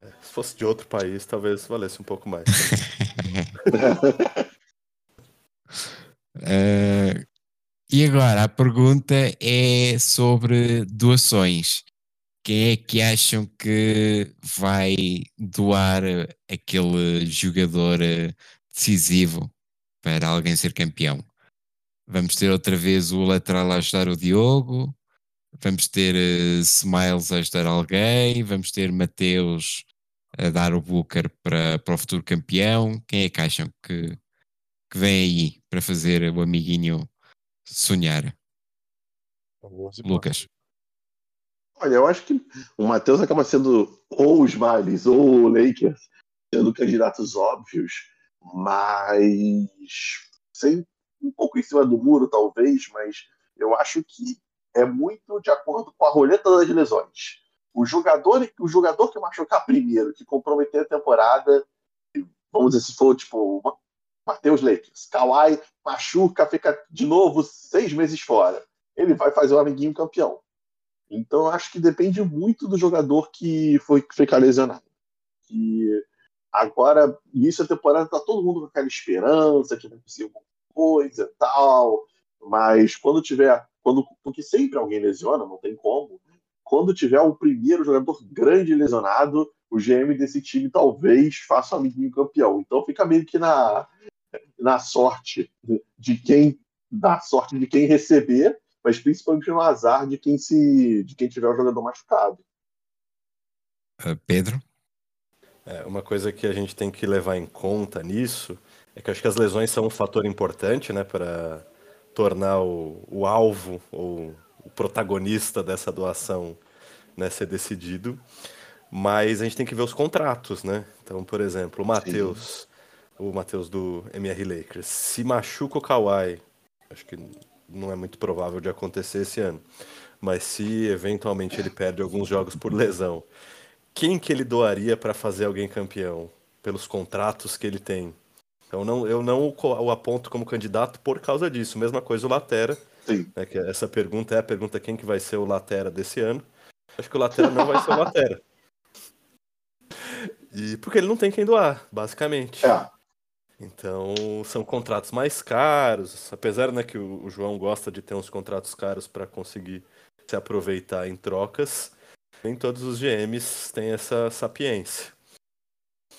Se fosse de outro país, talvez valesse um pouco mais. uh, e agora a pergunta é sobre doações. Quem é que acham que vai doar aquele jogador eh, decisivo para alguém ser campeão? Vamos ter outra vez o lateral a ajudar o Diogo, vamos ter uh, Smiles a ajudar alguém, vamos ter Mateus a dar o Booker para, para o futuro campeão. Quem é que acham que, que vem aí para fazer o amiguinho sonhar? Lucas. Olha, eu acho que o Matheus acaba sendo ou os Smiles ou o Lakers, sendo candidatos óbvios, mas sem um pouco em cima do muro, talvez, mas eu acho que é muito de acordo com a roleta das lesões. O jogador, o jogador que machucar primeiro, que comprometer a temporada, vamos dizer, se for tipo Matheus Lakers, Kawhi machuca, fica de novo seis meses fora. Ele vai fazer o amiguinho campeão. Então acho que depende muito do jogador que foi ficar lesionado. E agora, início da temporada, tá todo mundo com aquela esperança que vai ser alguma coisa e tal. Mas quando tiver. Quando, porque sempre alguém lesiona, não tem como. Quando tiver o primeiro jogador grande lesionado, o GM desse time talvez faça o amiguinho campeão. Então fica meio que na, na sorte de quem. Na sorte de quem receber mas principalmente no azar de quem se de quem tiver o jogador machucado. Uh, Pedro? É, uma coisa que a gente tem que levar em conta nisso é que acho que as lesões são um fator importante né, para tornar o, o alvo ou o protagonista dessa doação né, ser decidido. Mas a gente tem que ver os contratos, né? Então, por exemplo, o Matheus, o Matheus do MR Lakers, se machuca o Kawhi, acho que não é muito provável de acontecer esse ano. Mas se eventualmente ele perde alguns jogos por lesão, quem que ele doaria para fazer alguém campeão? Pelos contratos que ele tem. Então não, eu não o aponto como candidato por causa disso. Mesma coisa o Latera. Sim. Né, que essa pergunta é a pergunta quem que vai ser o Latera desse ano. Acho que o Latera não vai ser o Latera. E porque ele não tem quem doar, basicamente. É. Então, são contratos mais caros, apesar né, que o, o João gosta de ter uns contratos caros para conseguir se aproveitar em trocas, nem todos os GMs têm essa sapiência.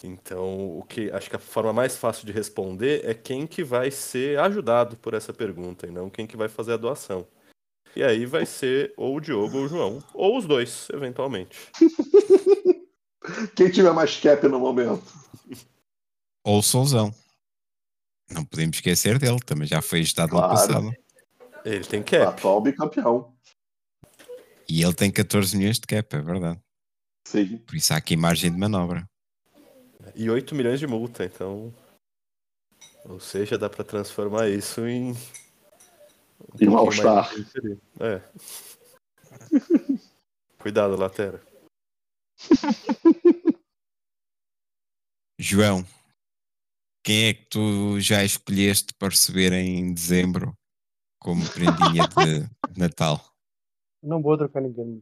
Então, o que acho que a forma mais fácil de responder é quem que vai ser ajudado por essa pergunta e não quem que vai fazer a doação. E aí vai ser ou o Diogo ou o João, ou os dois, eventualmente. Quem tiver mais cap no momento. Ou o Solzão. não podemos esquecer dele, também já foi estado Claro. no passado. Ele tem cap. atual bicampeão. E ele tem 14 milhões de cap, é verdade. Sim. Por isso há aqui margem de manobra. E 8 milhões de multa, então. Ou seja, dá pra transformar isso em. Um difícil ali. É. Cuidado, Latera. João, quem é que tu já escolheste para receber em dezembro como prendinha de de Natal? Não vou trocar ninguém.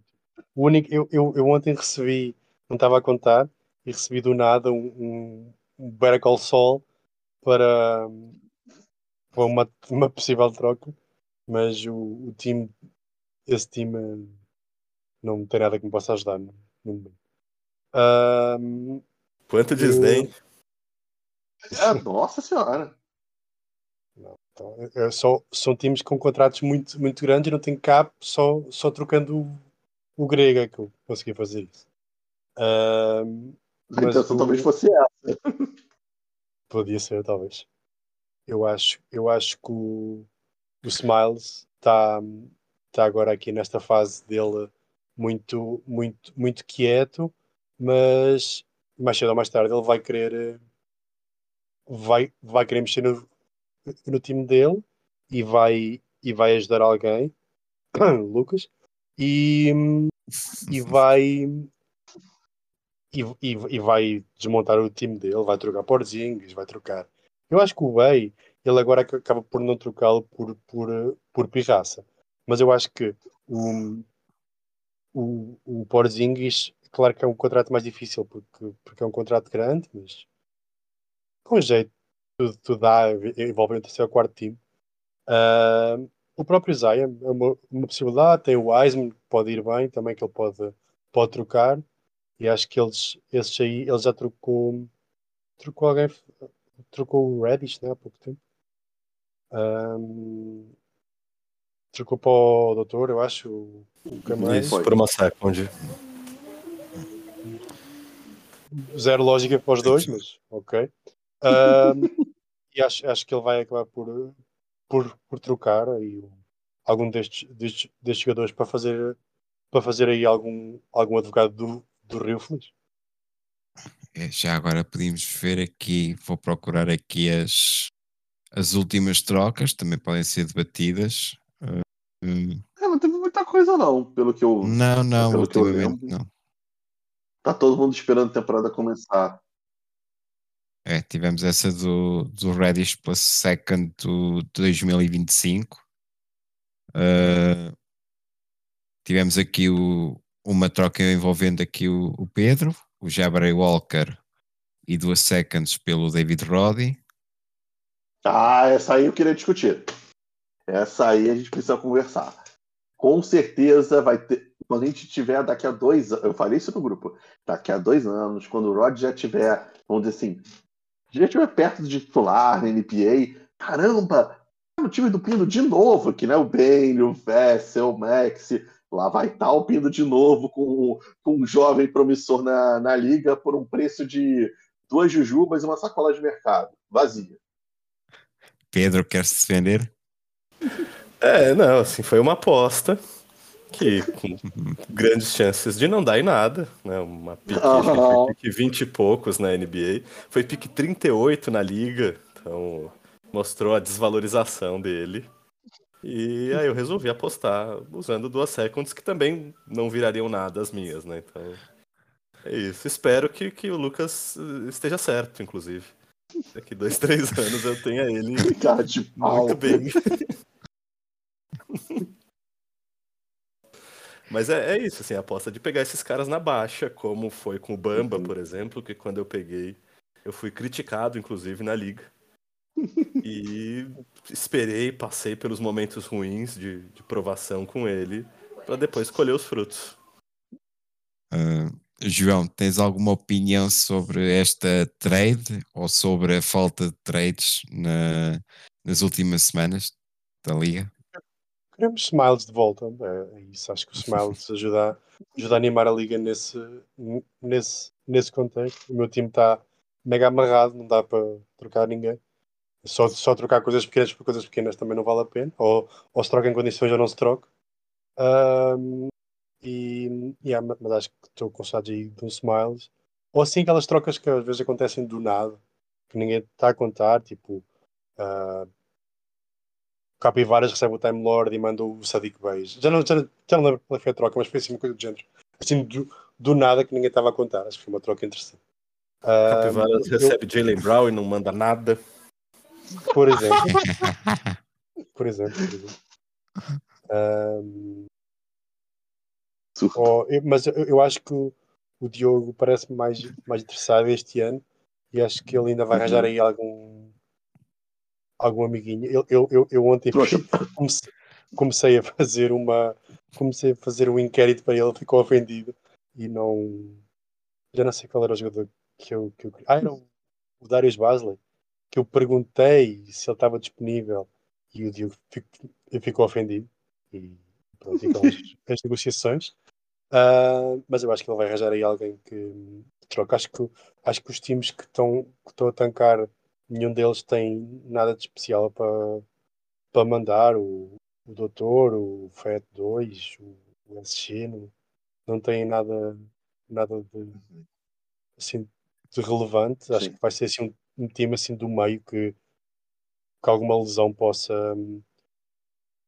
O único, eu, eu, eu ontem recebi, não estava a contar, e recebi do nada um, um, Better Call Saul para, para uma, uma possível troca, mas o, o time, esse time não tem nada que me possa ajudar momento. Ahm, Quanto desdém. É, nossa senhora. então, é só, são times com contratos muito, muito grandes e não tem cap, só, só trocando o, o grego é que eu consegui fazer isso. A intenção o- talvez fosse essa. Podia ser, talvez. Eu acho, eu acho que o, o Smiles está tá agora aqui nesta fase dele muito, muito, muito quieto, mas mais cedo ou mais tarde ele vai querer eh, vai, vai querer mexer no, no time dele e vai, e vai ajudar alguém, Lucas, e, e vai e, e, e vai desmontar o time dele, vai trocar Porzingis, vai trocar. Eu acho que o Bay, ele agora ac- acaba por não trocá-lo por, por, por pirraça. Mas eu acho que o, o, o Porzingis, claro que é um contrato mais difícil porque, porque é um contrato grande, mas com jeito tudo, dá, envolve o terceiro ou quarto time. Ah, o próprio Zion é uma, uma possibilidade, tem o Wiseman que pode ir bem também, que ele pode, pode trocar. E acho que eles, esses aí, ele já trocou, trocou alguém, trocou o Reddish, né, há pouco tempo. Ahm, trocou para o doutor, eu acho, o, o. Isso, foi. por uma second. Zero lógica para os dois, mas ok. Ahm, e acho, acho que ele vai acabar por, por, por trocar aí algum destes, destes, destes jogadores para fazer, para fazer aí algum, algum advogado do, do Rio Feliz. É, Já agora podemos ver aqui, vou procurar aqui as, as últimas trocas, também podem ser debatidas. Uh, hum, É, não teve muita coisa, não, pelo que eu. não, não, ultimamente não. Tá todo mundo esperando a temporada começar. É, tivemos essa do, do Reddish plus second do 2025. Uh, tivemos aqui o, uma troca envolvendo aqui o, o Pedro, o Jabari Walker e duas seconds pelo David Roddy. Ah, essa aí eu queria discutir. Essa aí a gente precisa conversar. Com certeza vai ter. Quando a gente tiver daqui a dois anos. Eu falei isso no grupo. Daqui a dois anos, quando o Rod já tiver, vamos dizer assim, já estiver perto de titular na NBA, caramba! O time do Pino de novo aqui, né? O Bane, o Vessel, o Maxi. Lá vai estar o Pino de novo com, com um jovem promissor na, na liga por um preço de duas jujubas e uma sacola de mercado. Vazia. Pedro quer se defender? É, não, assim, foi uma aposta que com grandes chances de não dar em nada, né? Uma pique, foi pique 20 e poucos na NBA. Foi pique 38 na liga, então mostrou a desvalorização dele. E aí eu resolvi apostar usando duas seconds que também não virariam nada as minhas, né? Então é isso. Espero que, que o Lucas eh, esteja certo, inclusive. Daqui dois, três anos eu tenha ele Cara de pau. muito bem. Mas é, é isso, assim, a aposta de pegar esses caras na baixa, como foi com o Bamba, Uhum. por exemplo, que quando eu peguei, eu fui criticado, inclusive, na liga. E esperei, passei pelos momentos ruins de, de provação com ele, para depois colher os frutos. Uh, João, tens alguma opinião sobre esta trade ou sobre a falta de trades na- nas últimas semanas da liga? Queremos Smiles de volta. É, é isso. Acho que o Smiles ajuda, ajuda a animar a liga nesse, nesse, nesse contexto. O meu time está mega amarrado, não dá para trocar ninguém. Só, só trocar coisas pequenas por coisas pequenas também não vale a pena. Ou, ou se troca em condições ou não se troca. Um, e, yeah, mas acho que estou com saudades aí de um Smiles. Ou assim aquelas trocas que às vezes acontecem do nada, que ninguém está a contar, tipo uh, Capivaras recebe o Time Lord e manda o Sadiq Beige. Já não, já, já não lembro qual foi a troca, mas foi assim uma coisa do género. Assim, do, do nada que ninguém estava a contar. Acho que foi uma troca interessante. Uh, Capivaras eu... recebe Jalen Brown e não manda nada. Por exemplo. por exemplo, por exemplo. Um, oh, eu, mas eu, eu, acho que o, o Diogo parece mais, mais interessado este ano e acho que ele ainda vai arranjar uhum. aí algum algum amiguinho. Eu, eu, eu, eu ontem comecei, comecei, a fazer uma comecei a fazer um inquérito para ele, ficou ofendido e não já não sei qual era o jogador que eu, que eu ah, era o, o Darius Basley que eu perguntei se ele estava disponível e o Diogo ficou, ficou ofendido e pronto, ficam as, as negociações. Uh, mas eu acho que ele vai arranjar aí alguém que, troca. Acho que, acho que os times que estão, que estão a tancar, nenhum deles tem nada de especial para, para mandar. O, o Doutor, o FET 2, o, o SG, não, não tem nada, nada de, assim, de relevante. Sim. Acho que vai ser assim, um, um time assim do meio que, que alguma lesão possa,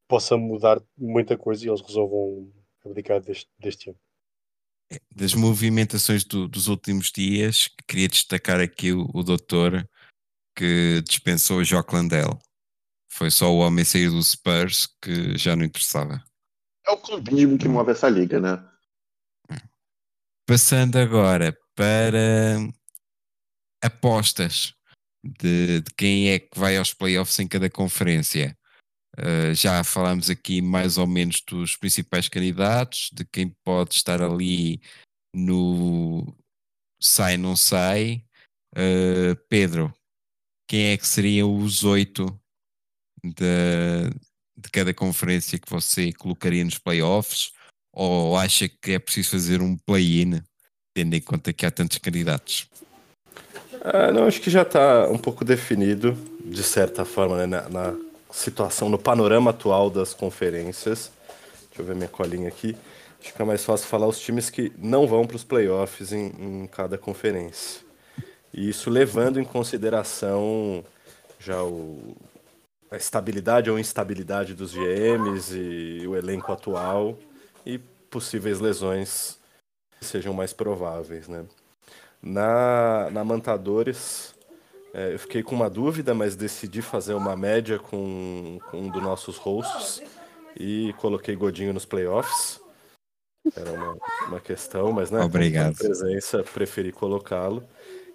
possa mudar muita coisa e eles resolvam abdicar deste, deste ano. Das movimentações do, dos últimos dias, queria destacar aqui o, o doutor que dispensou o Jock Landell. Foi só o homem sair do Spurs que já não interessava. É o clubismo que move essa liga, né? Passando agora para apostas de, de, quem é que vai aos playoffs em cada conferência. Uh, já falámos aqui mais ou menos dos principais candidatos, de quem pode estar ali no sai, não sai. Uh, Pedro, quem é que seriam os oito de, de cada conferência que você colocaria nos playoffs? Ou acha que é preciso fazer um play-in, tendo em conta que há tantos candidatos? Ah, não, acho que já está um pouco definido, de certa forma, né, na, na, situação, no panorama atual das conferências. Deixa eu ver minha colinha aqui. Que é mais fácil falar os times que não vão para os playoffs em, em cada conferência. E isso levando em consideração já o, a estabilidade ou instabilidade dos GMs e o elenco atual e possíveis lesões que sejam mais prováveis, né? Na, na Mantadores, é, eu fiquei com uma dúvida, mas decidi fazer uma média com, com um dos nossos hosts e coloquei Godinho nos playoffs. Era uma, uma questão, mas né, Obrigado. presença, preferi colocá-lo.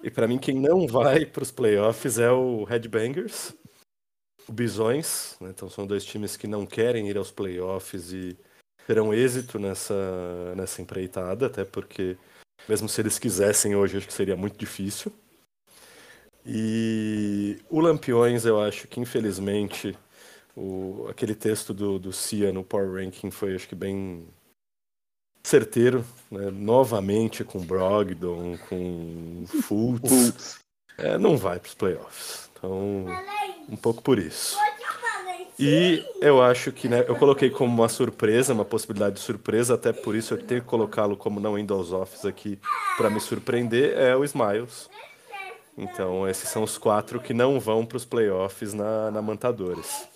E para mim, quem não vai para os playoffs é o Headbangers, o Bisões. Né? Então são dois times que não querem ir aos playoffs e terão êxito nessa, nessa empreitada, até porque mesmo se eles quisessem hoje, acho que seria muito difícil. E o Lampiões, eu acho que infelizmente o, aquele texto do, do Cia no Power Ranking foi, acho que, bem certeiro, né? novamente com Brogdon, com Fultz. É, não vai para os playoffs. Então, um pouco por isso. E eu acho que né, eu coloquei como uma surpresa, uma possibilidade de surpresa, até por isso eu tenho que colocá-lo como não Windows Office aqui para me surpreender, é o Smiles. Então, esses são os quatro que não vão para os playoffs na, na Mantadores.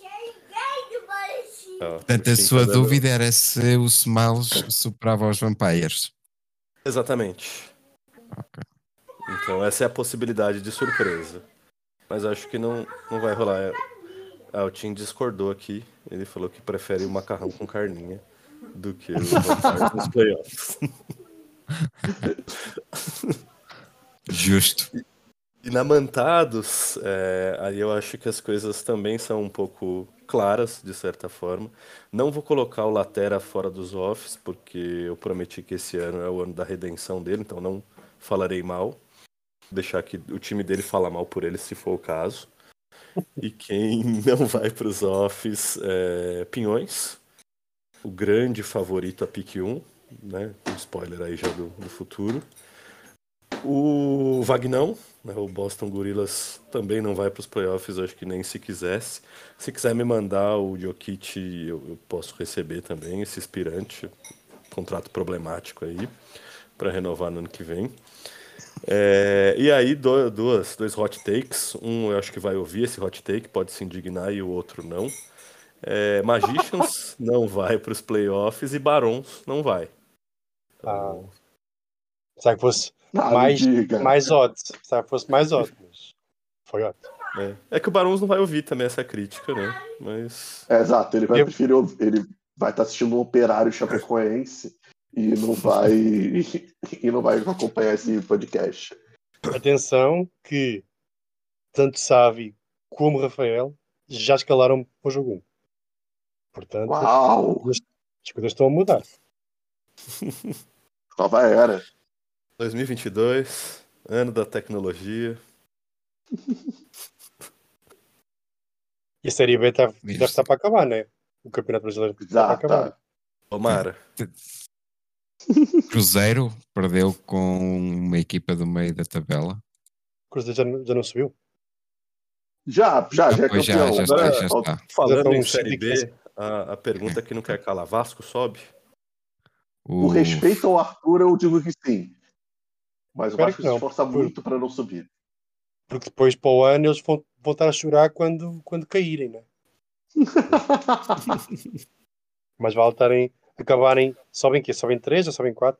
Portanto, a sua dúvida era se o Smiles superava os Vampires. Exatamente. Okay. Então, essa é a possibilidade de surpresa. Mas acho que não, não vai rolar. Ah, o Tim discordou aqui. Ele falou que prefere o macarrão com carninha do que o nos playoffs. Justo. E na Mantados, é, aí eu acho que as coisas também são um pouco claras, de certa forma. Não vou colocar o Latera fora dos offs, porque eu prometi que esse ano é o ano da redenção dele, então não falarei mal. Vou deixar que o time dele fala mal por ele, se for o caso. E quem não vai para os offs é Pinhões, o grande favorito a pick 1, né? Um spoiler aí já do, do futuro. O Vagnão, né, o Boston Gorillas, também não vai para os playoffs, acho que nem se quisesse. Se quiser me mandar o Jokic, eu, eu posso receber também esse aspirante, contrato problemático aí, para renovar no ano que vem. É, e aí, do, duas, dois hot takes. Um eu acho que vai ouvir esse hot take, pode se indignar, e o outro não. É, Magicians não vai para os playoffs e Barons não vai. Ah. Sabe que fosse Não, mais, diga. mais odd. Sabe que fosse mais odd, mas foi odd. É. É que o Barons não vai ouvir também essa crítica, né? Mas. É, exato, ele vai Eu- preferir. ouvir- Ele vai estar assistindo um operário chapecoense e não vai. e não vai acompanhar esse podcast. Atenção que tanto Savi como Rafael já escalaram para o jogo 1. Portanto, Uau! as coisas estão a mudar. Nova era. 2022, ano da tecnologia. E a Série B deve, Isso. deve estar para acabar, né? O Campeonato Brasileiro está para acabar. Tomara. Cruzeiro perdeu com uma equipa do meio da tabela. O Cruzeiro já, não- já não subiu. Já, já, já é campeão. já, já Agora, está, já está. Falando estão em Série. B, a, a pergunta que não quer calar: Vasco sobe? O respeito ao Arthur, eu digo que sim. Mas o Espero Vasco que se esforça por- muito para não subir. Porque depois para o ano eles vão, vão estar a chorar quando, quando caírem, né? Mas vale estarem, acabarem, sobem quê? Sobem 3 ou sobem 4?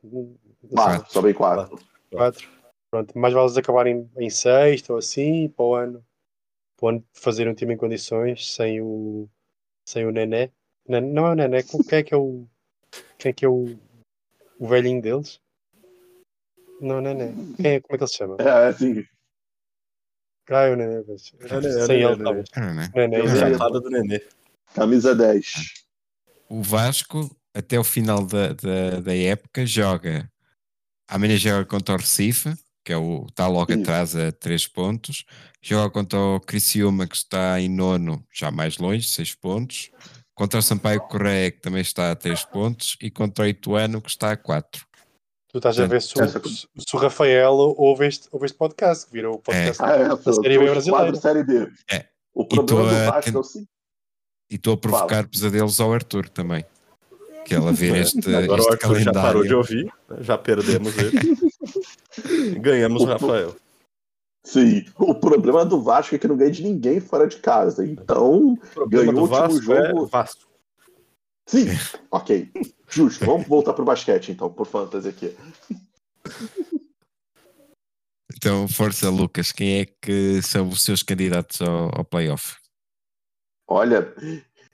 Quatro, só bem quatro. 4. Pronto, mais vale eles acabarem em sexto ou assim, para o ano, para o ano fazer um time em condições, sem o, sem o Nené. Nen- Não é o Nené, quem é que é o, quem é que é o, o velhinho deles? Não, é o Nené. Quem é, como é que ele se chama? É, assim. Ah, é o Nené. mas- É, é, Sem ele, talvez. Né? Nené, Nenê. Camisa 10. O Vasco, até o final da, da, da época, joga. Amanhã joga contra o Recife, que é o está logo Isso. atrás a 3 pontos. Joga contra o Criciúma, que está em nono, já mais longe, 6 pontos. Contra o Sampaio Correia, que também está a 3 pontos. E contra o Ituano, que está a 4. Tu estás a ver se o, Essa- se o Rafael ouve este, ouve este podcast, que virou o podcast. Ah, é, pô, Série B tô brasileira. quadro Série B. É. O problema tô do a Vasco ten- é o seguinte. E estou a provocar pesadelos ao Arthur também. Que ele a ver este, Agora o este Arthur já parou de calendário. ouvir, já perdemos ele. Ganhamos o Rafael. Sim, o problema do Vasco é que não ganha de ninguém fora de casa. Então, O Ganhou do o último Vasco é jogo. Vasco. sim, ok. Justo, vamos voltar pro basquete então, por fantasy aqui. Então, força, Lucas. Quem é que são os seus candidatos ao, ao playoff? Olha,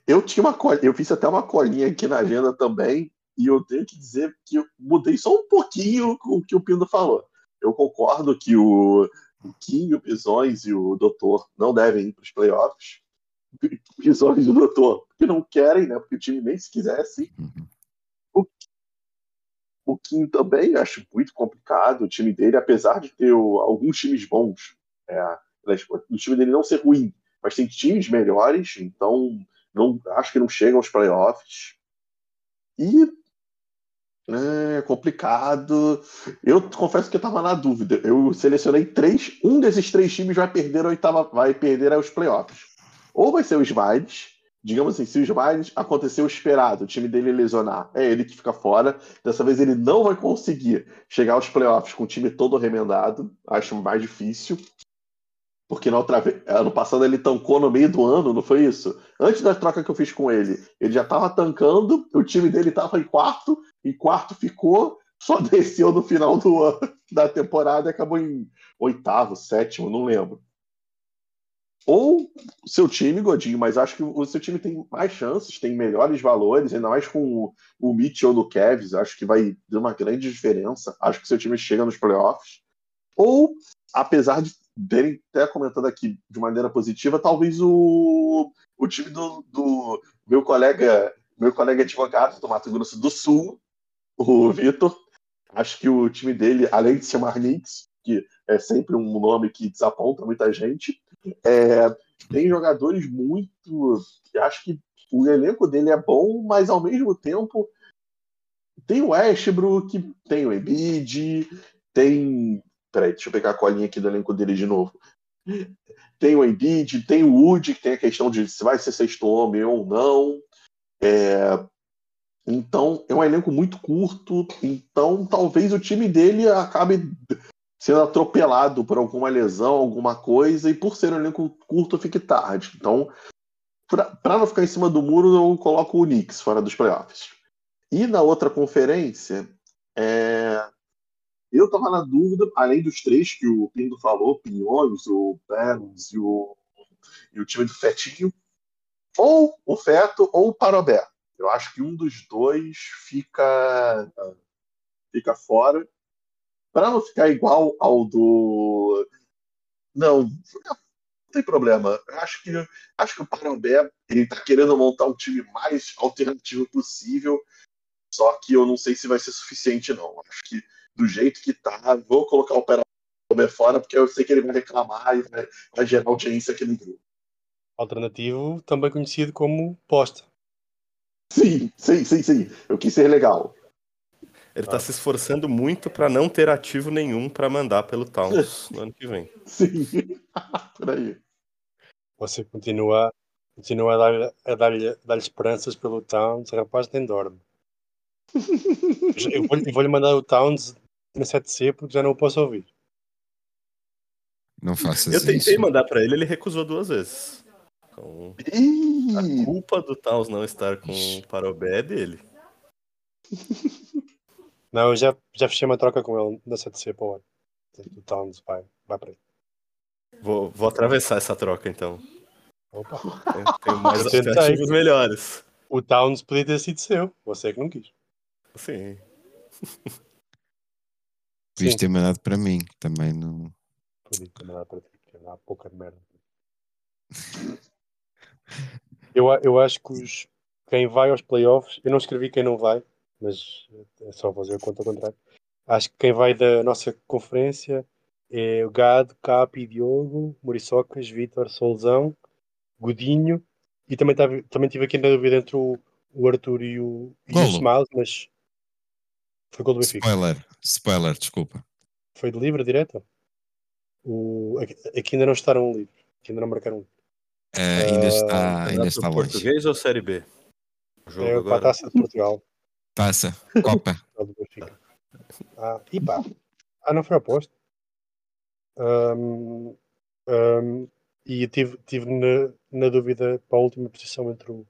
eu tinha uma eu fiz até uma colinha aqui na agenda também, e eu tenho que dizer que eu mudei só um pouquinho com o que o Pindo falou. Eu concordo que o, o King, o Pisões e o Doutor não devem ir para os playoffs. Pisões e o Doutor, porque não querem, né? Porque o time nem se quisesse. Uhum. O Kim também eu acho muito complicado o time dele, apesar de ter o- alguns times bons. É, o time dele não ser ruim, mas tem times melhores, então não, acho que não chegam aos playoffs. E é complicado. Eu confesso que eu estava na dúvida. Eu selecionei três. Um desses três times vai perder a oitava, vai perder aos playoffs. Ou vai ser o Smiles. Digamos assim, se o Smiles aconteceu o esperado, o time dele lesionar, é ele que fica fora. Dessa vez ele não vai conseguir chegar aos playoffs com o time todo remendado. Acho mais difícil. Porque na outra vez, ano passado ele tancou no meio do ano, não foi isso? Antes da troca que eu fiz com ele, ele já estava tancando, o time dele estava em quarto, e quarto ficou, só desceu no final do ano, da temporada e acabou em oitavo, sétimo, não lembro. Ou seu time, Godinho, mas acho que o seu time tem mais chances, tem melhores valores, ainda mais com o, o Mitchell no Cavs, acho que vai dar uma grande diferença. Acho que seu time chega nos playoffs. Ou, apesar de dele até comentando aqui de maneira positiva, talvez o, o time do, do meu colega, meu colega advogado do Mato Grosso do Sul, o Vitor. Acho que o time dele, além de se chamar Knicks, que é sempre um nome que desaponta muita gente, é, tem jogadores muito. Acho que o elenco dele é bom, mas ao mesmo tempo tem o Westbrook, tem o Embiid, tem Peraí, deixa eu pegar a colinha aqui do elenco dele de novo. Tem o Embiid, tem o Wood, que tem a questão de se vai ser sexto homem ou não. É, então, é um elenco muito curto. Então, talvez o time dele acabe sendo atropelado por alguma lesão, alguma coisa, e por ser um elenco curto, fique tarde. Então, para não ficar em cima do muro, eu coloco o Knicks fora dos playoffs. E na outra conferência, é... eu estava na dúvida, além dos três que o Pindo falou, Pinhões, o Berns e o... e o time do Fetinho, ou o Feto ou o Parobé. Eu acho que um dos dois fica, fica fora. Para não ficar igual ao do. Não, não tem problema. Eu acho que, acho que o Parambé ele tá querendo montar um time mais alternativo possível. Só que eu não sei se vai ser suficiente, não. Acho que do jeito que tá, vou colocar o Parambé fora, porque eu sei que ele vai reclamar e vai, vai gerar audiência aqui no grupo. Alternativo, também conhecido como posta. Sim, sim, sim, sim. Eu quis ser legal. Ele tá se esforçando muito para não ter ativo nenhum para mandar pelo Towns no ano que vem. Sim, por aí. Você continua, continua a dar-lhe a dar dar esperanças pelo Towns, rapaz nem dorme. Eu vou-lhe vou mandar o Towns na 7C porque já não o posso ouvir. Não faças Eu tentei isso. mandar para ele, ele recusou duas vezes. Então, a culpa do Towns não estar com o Parobé é dele. Não, eu já, já fechei uma troca com ele na 7C para o ano. O Towns vai, vai para aí. Vou, vou atravessar essa troca então. Opa. Tem, mais tentei. ativos melhores. O Towns podia ter sido seu, você é que não quis. Sim. Sim. ter mandado para mim, também não. Podia ter mandado para ti, porque há pouca merda. Eu, eu acho que os, quem vai aos playoffs, eu não escrevi quem não vai, mas é só fazer a conta ao contrário. Acho que quem vai da nossa conferência é o Gado, Capi, Diogo, Muriçocas, Vitor, Solzão, Godinho e também, tava, também tive aqui na dúvida entre o, o Arthur e o, e o. Smiles, mas foi gol do Benfica. Spoiler, spoiler, desculpa. Foi de livre direto? O, aqui, ainda não estaram livres, aqui ainda não marcaram livre. Eh, ainda está, ainda Campeonato está longe. português ou Série B? O jogo É para a agora. taça de Portugal. Passa, Copa. é. Ah, e pá. Ah, não foi oposto. Ahm, ahm, e eu tive, tive na, na dúvida para a última posição entre o,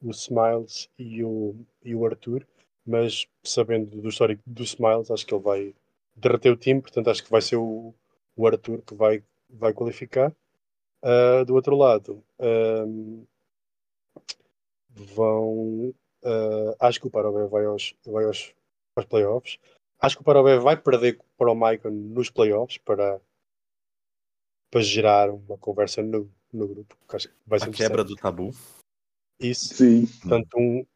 o Smiles e o, e o Arthur, mas sabendo do histórico do Smiles, acho que ele vai derreter o time, portanto acho que vai ser o, o Arthur que vai, vai qualificar. Ah, do outro lado, ahm, vão. ah, acho que o Parobé vai aos, vai aos, aos playoffs. Acho que o Parobé vai perder para o Maicon nos playoffs para, para gerar uma conversa no, no grupo. porque acho que vai ser A quebra do tabu. Isso. sim. Portanto, um,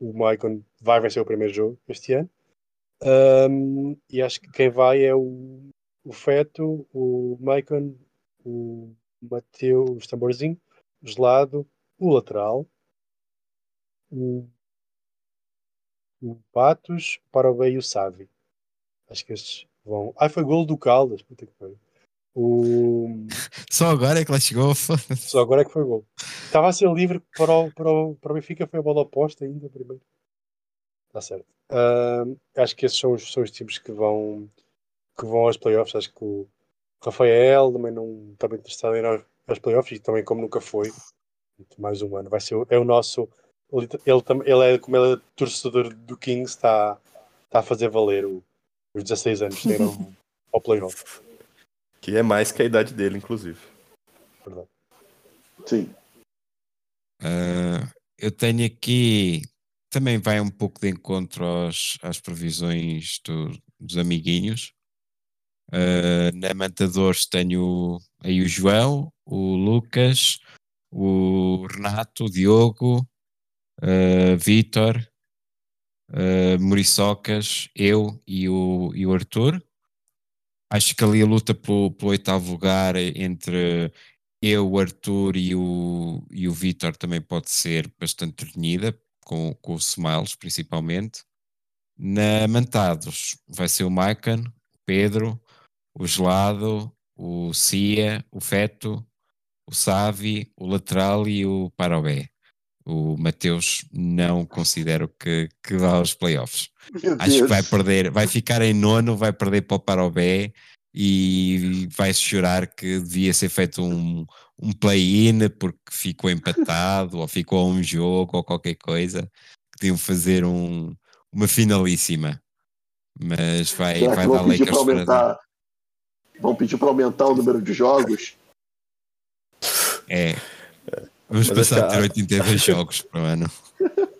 o Maicon vai vencer o primeiro jogo este ano. Ahm, e acho que quem vai é o, o Feto, o Maicon, o Mateus Tamborzinho, o Gelado, o Lateral, o, o Patos, o Parobé e o Savi. Acho que estes vão. Ah, foi gol do Caldas. Puta que pariu. O... Só agora é que lá chegou. Só agora é que foi gol. Estava a ser livre para o, para o, para o Benfica, foi a bola oposta ainda primeiro. Está certo. Ahm, acho que esses são os, são os times que vão, que vão aos playoffs. Acho que o Rafael também não está bem interessado em ir aos, playoffs e também, como nunca foi, mais um ano. Vai ser, é o nosso. Ele, ele, ele é, como ele é torcedor do Kings, está, está a fazer valer o- os 16 anos ao, ao playoff. Que é mais que a idade dele, inclusive. Sim. Ah, eu tenho aqui. Também vai um pouco de encontro aos, às previsões do- dos amiguinhos. Ah, na Matadores tenho aí o João, o Lucas, o Renato, o Diogo, ah, Vítor, ah, Muriçocas, eu e o, e o Arthur. Acho que ali a luta pelo, pelo oitavo lugar entre eu, o Arthur e o, e o Vitor também pode ser bastante renhida, com, com o Smiles principalmente. Na Mantados vai ser o Maicon, o Pedro, o Gelado, o Cia, o Feto, o Savi, o Lateral e o Parobé. O Mateus não considero que, que vá aos playoffs. Acho que vai perder, vai ficar em nono, vai perder para o Parobé e vai-se chorar que devia ser feito um, um play-in porque ficou empatado ou ficou a um jogo ou qualquer coisa. Que deviam fazer um, uma finalíssima. Mas vai, Será vai que dar Lakers para para aumentar? Vão pedir para aumentar o número de jogos? É. Vamos Mas passar a ter que- 82 jogos para o ano.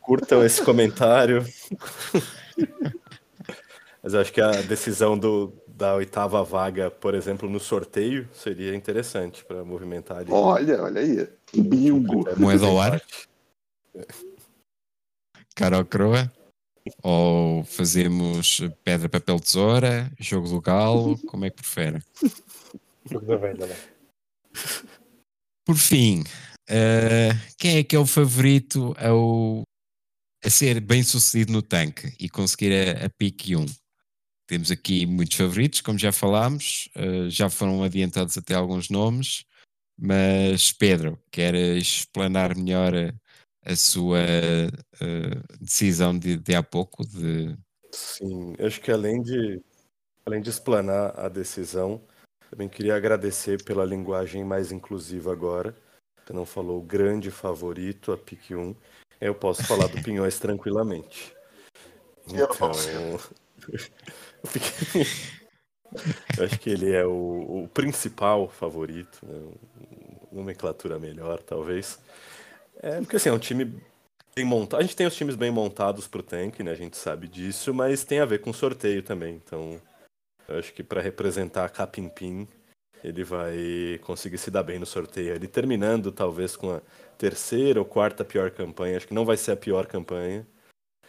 Curtam esse comentário. Mas eu acho que a decisão do, da oitava vaga, por exemplo, no sorteio, seria interessante para movimentar ali. Olha, olha aí. Bingo. Moeda ao ar? Cara ou croa? Ou fazemos pedra, papel, tesoura? Jogo do galo? Como é que prefere? Jogo da velha, né? Por fim, eh, quem é que é o favorito ao, a ser bem sucedido no tanque e conseguir a, a pique 1? Temos aqui muitos favoritos, como já falámos, eh, já foram adiantados até alguns nomes, mas Pedro, queres explanar melhor a, a sua eh, decisão de, de há pouco? De, Sim, acho que além de, além de explanar a decisão, também queria agradecer pela linguagem mais inclusiva agora. Você não falou o grande favorito, a pique 1. Eu posso falar do Pinhões tranquilamente. Então, eu acho que ele é o, o principal favorito, né? nomenclatura melhor, talvez. É, porque assim, é um time bem montado. A gente tem os times bem montados pro tank, né? A gente sabe disso, mas tem a ver com sorteio também. Então, eu acho que para representar a Capim ele vai conseguir se dar bem no sorteio. Ele terminando talvez com a terceira ou quarta pior campanha. Acho que não vai ser a pior campanha,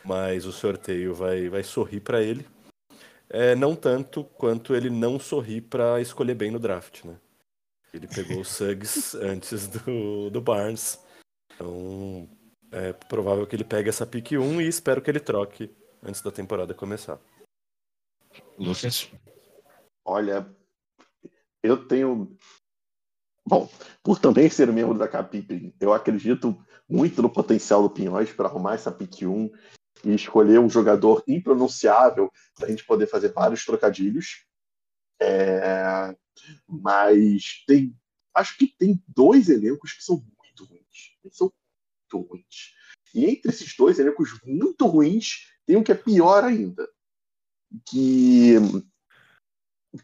mas o sorteio vai, vai sorrir para ele. É, não tanto quanto ele não sorrir para escolher bem no draft, né? Ele pegou o Suggs antes do, do Barnes. Então, é provável que ele pegue essa pick 1 e espero que ele troque antes da temporada começar. Lucas? Olha, eu tenho. Bom, por também ser membro da Capip, eu acredito muito no potencial do Pinhões para arrumar essa pick 1 e escolher um jogador impronunciável para a gente poder fazer vários trocadilhos. É, Mas tem. Acho que tem dois elencos que são muito ruins. Eles são muito ruins. E entre esses dois elencos muito ruins, tem um que é pior ainda. Que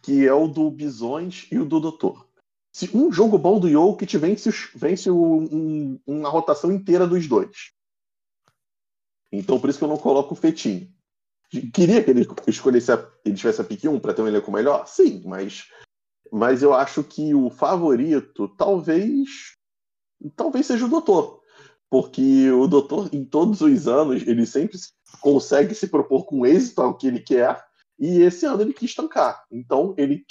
que é o do Bisões e o do Doutor. Se um jogo bom do Jokic vence, vence um- uma rotação inteira dos dois. Então por isso que eu não coloco o Fetinho. Queria que ele escolhesse a, ele tivesse a pick 1 para ter um elenco melhor? Sim, mas, mas eu acho que o favorito talvez talvez seja o Doutor. Porque o Doutor, em todos os anos, ele sempre consegue se propor com êxito ao que ele quer e esse ano ele quis tancar. Então ele,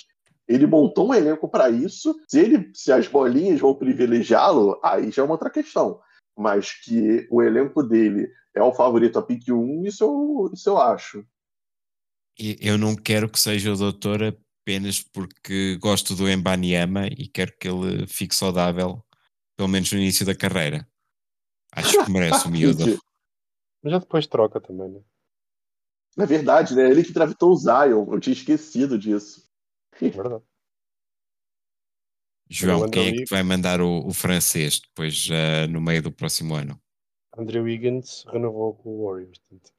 ele montou um elenco para isso. Se, ele, se as bolinhas vão privilegiá-lo, aí já é uma outra questão. Mas que o elenco dele é o favorito a pick 1, isso eu, isso eu acho. E Eu não quero que seja o doutor apenas porque gosto do Embanyama e quero que ele fique saudável, pelo menos no início da carreira. Acho que merece o miúdo. Mas já depois troca também, né? Na verdade, né? Ele que draftou o Zion. Eu tinha esquecido disso. É verdade. João, quem é que vai mandar o, o francês depois eh, no meio do próximo ano? Andrew Wiggins renovou com o Warriors. Portanto,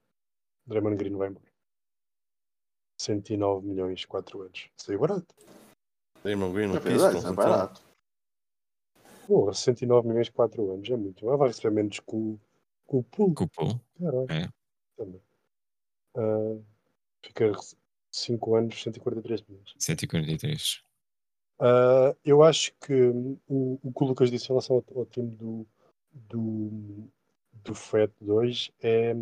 Draymond Green vai embora. 109 milhões, 4 anos. Saiu barato. Draymond Green É verdade, isso é barato. Porra, 109 milhões, 4 anos. É muito. Mas vai receber menos que o, com o Poole. Cupou? Caralho. É. Também. Ah, fica 5 anos, 143 milhões. 143. Ah, eu acho que hum, o, o que o Lucas disse em relação ao, ao time do, do, do FET 2 é,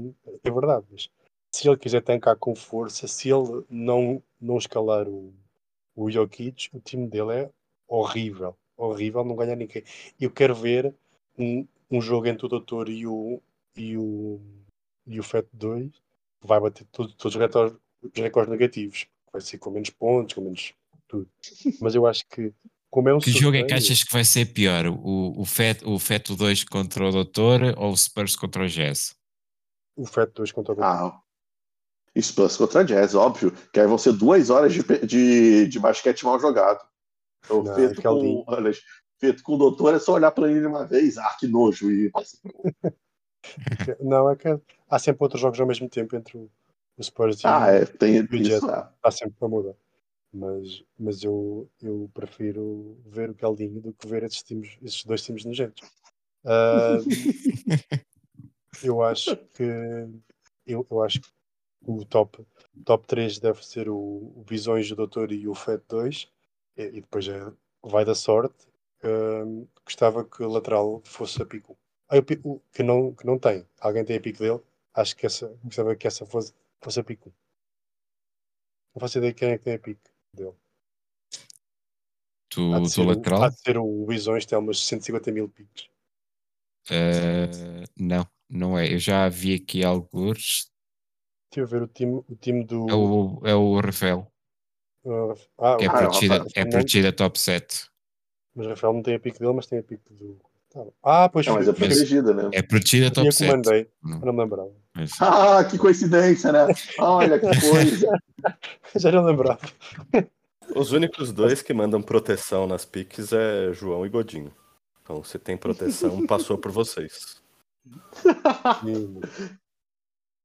é verdade. Mas se ele quiser tancar com força, se ele não, não escalar o, o Jokic, o time dele é horrível. Horrível, não ganha ninguém. Eu quero ver um, um jogo entre o Doutor e o, e o, e o FET 2 que vai bater todo- todos os recordes, os recordes negativos. Vai ser com menos pontos, com menos tudo. Mas eu acho que, como é um Que jogo é que sorteio, achas que vai ser pior? O, o, Fet, o Feto 2 contra o Doutor ou o Spurs contra o Jazz? o FET 2 contra o Ah, Spurs contra Jazz, óbvio. Que aí vão ser duas horas de, de, de basquete mal jogado. Então, Não, feito, Caldinho. com, olha, feito com o doutor é só olhar pra ele uma vez. Ah, que nojo. E. Não, é que há sempre outros jogos ao mesmo tempo entre o, o Spurs e Ah, é, tem o Jazz. isso. É. Está sempre para mudar. Mas, mas eu, eu prefiro ver o Caldinho do que ver esses, times, esses dois times nojentos. Ah, eu acho que eu, eu acho que o top, top 3 deve ser o, o Visões, o Doutor e o FET 2 e, e depois é, vai da sorte. Ahm, gostava que o lateral fosse a pico. Ah, o que, não, que não tem. Alguém tem a pico dele? Acho que essa, gostava que essa fosse, fosse a pico. Não faço ideia de quem é que tem a pico dele. Do, Há de ser, o- lateral? há de ser o Visões, tem umas 150 mil picos. Uh, não, não é. Eu já vi aqui alguns. Estive a ver o time, o time do. É o, é o Rafael, uh, ah, que é Ah, protegida, é protegida top 7. Mas o Rafael não tem a pico dele, mas tem a pico do. Tá. Ah, pois Não, mas é protegida, né? É protegida Tinha top que 7. mandei, Não, eu não me lembrava. mas- Ah, que coincidência, né? Olha que coisa. Já não lembrava. Os únicos dois que mandam proteção nas piques é João e Godinho. Então, se tem proteção, passou por vocês.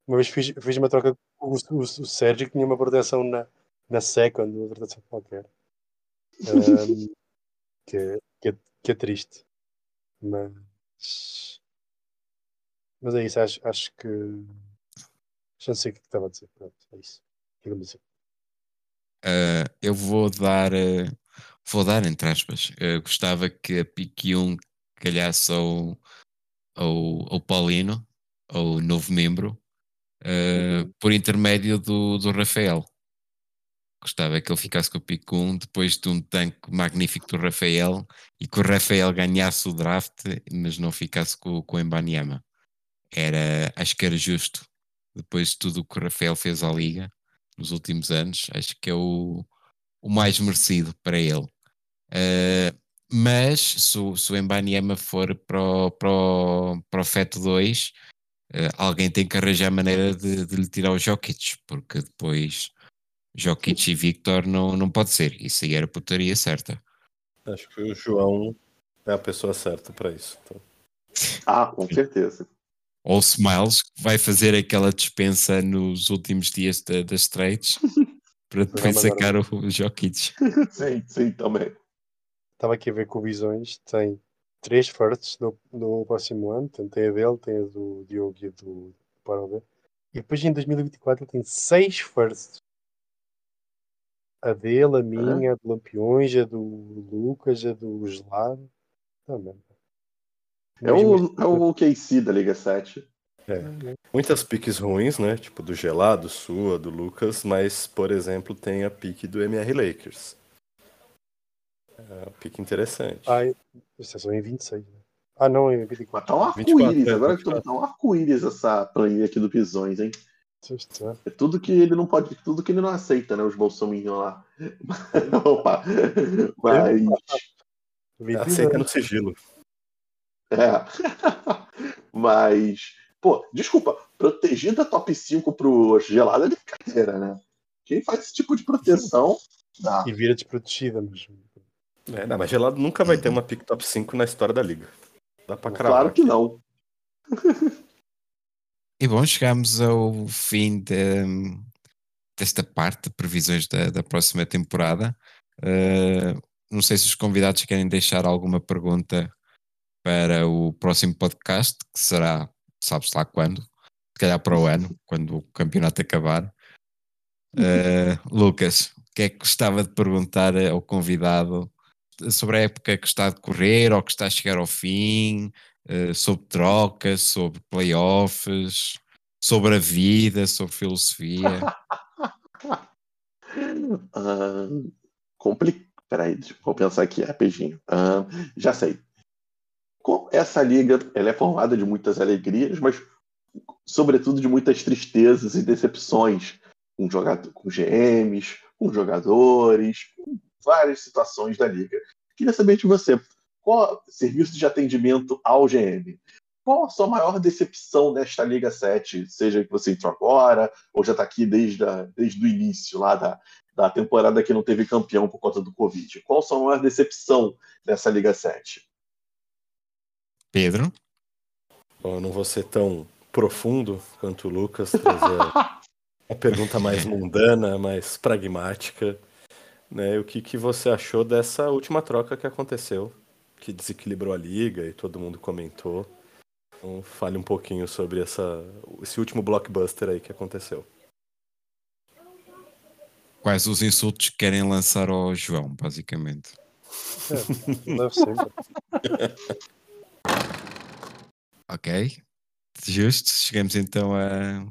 Uma vez fiz, fiz uma troca com o, o, o Sérgio que tinha uma proteção na, na second, uma proteção qualquer. Ahm, que, é, que, é, que é triste. Mas. Mas é isso, acho, acho que. Já não sei o que estava a dizer. Pronto, é isso. Diga-me assim. Uh, eu vou dar, uh, vou dar entre aspas. Uh, gostava que a pique 1 calhasse ao, ao, ao Paulino, ao novo membro, uh, Uhum. por intermédio do, do Rafael. Gostava que ele ficasse com o pique 1 depois de um tanque magnífico do Rafael e que o Rafael ganhasse o draft, mas não ficasse com, com o Embanyama. Era, acho que era justo. Depois de tudo o que o Rafael fez à liga nos últimos anos, acho que é o, o mais merecido para ele. Uh, mas se, se o Embanyama for para o, para o, para o FET 2, uh, alguém tem que arranjar maneira de, de lhe tirar o Jokic, porque depois Jokic e Victor não, não pode ser. Isso aí era putaria certa. Acho que o João é a pessoa certa para isso. Então, Ah, com certeza. Ou o Smiles, que vai fazer aquela dispensa nos últimos dias da- das trades para depois sacar o, o Jokic. Sim, sim, também. Estava aqui a ver o Visões tem três firsts no, no próximo ano. Portanto, tem a dele, tem a do Diogo e a do Paralver. E depois em 2024 ele tem seis firsts. A dele, a minha, a do Lampiões, a do Lucas, a do Gelado. Também. É o, é o KC da Liga 7. muitas piques ruins, né? Tipo do Gelado, sua, do Lucas, mas, por exemplo, tem a pique do MR Lakers. É uma pique interessante. Ai, isso é só em 26. Né? Ah, não, em 24. Mas tá um 24, arco-íris. é, Agora que 24. tá um arco-íris essa planilha aqui do Pisões, hein? Sexta. É tudo que ele não pode, tudo que ele não aceita, né? Os bolsominions lá. Opa! Mas. 22. Aceita no sigilo. É. Mas. Pô, desculpa, protegida top 5 pro gelado é brincadeira, né? Quem faz esse tipo de proteção. Dá. E vira desprotegida, mas. É, não, mas Gelado nunca vai ter uma pique top 5 na história da liga. Dá pra cravar. Claro que não. E bom, chegamos ao fim de- desta parte de previsões da, da próxima temporada. Uh, não sei se os convidados querem deixar alguma pergunta para o próximo podcast, que será, sabes lá quando, se calhar para o ano, quando o campeonato acabar. Uh, Lucas, o que é que gostava de perguntar ao convidado sobre a época que está a decorrer ou que está a chegar ao fim, uh, sobre trocas, sobre playoffs, sobre a vida, sobre filosofia? Ah, compli... Peraí, vou pensar aqui rapidinho. Ah, já sei. Essa liga ela é formada de muitas alegrias, mas sobretudo de muitas tristezas e decepções com, jogador, com GMs, com jogadores, com várias situações da liga. Queria saber de você, qual serviço de atendimento ao GM? Qual a sua maior decepção nesta Liga 7? Seja que você entrou agora, ou já está aqui desde, a, desde o início lá da, da temporada que não teve campeão por conta do Covid. Qual a sua maior decepção nessa Liga 7? Pedro? Bom, eu não vou ser tão profundo quanto o Lucas, trazer a pergunta mais mundana, mais pragmática. Né? O que, que você achou dessa última troca que aconteceu, que desequilibrou a liga e todo mundo comentou? Então, fale um pouquinho sobre essa, esse último blockbuster aí que aconteceu. Quais os insultos que querem lançar ao João, basicamente? É, deve sempre. Ok, justo. Chegamos então a,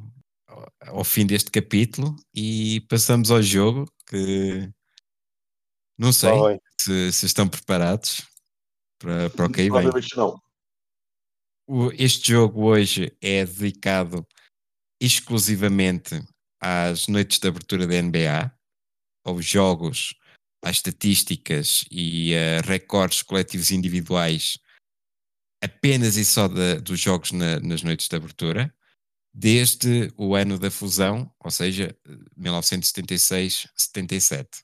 ao fim deste capítulo e passamos ao jogo que não sei Tá bem. se, se estão preparados para, para o que aí vem. Não. Este jogo hoje é dedicado exclusivamente às noites de abertura da NBA, aos jogos, às estatísticas e a recordes coletivos individuais apenas e só da- dos jogos na- nas noites de abertura, desde o ano da fusão, ou seja, 1976-77.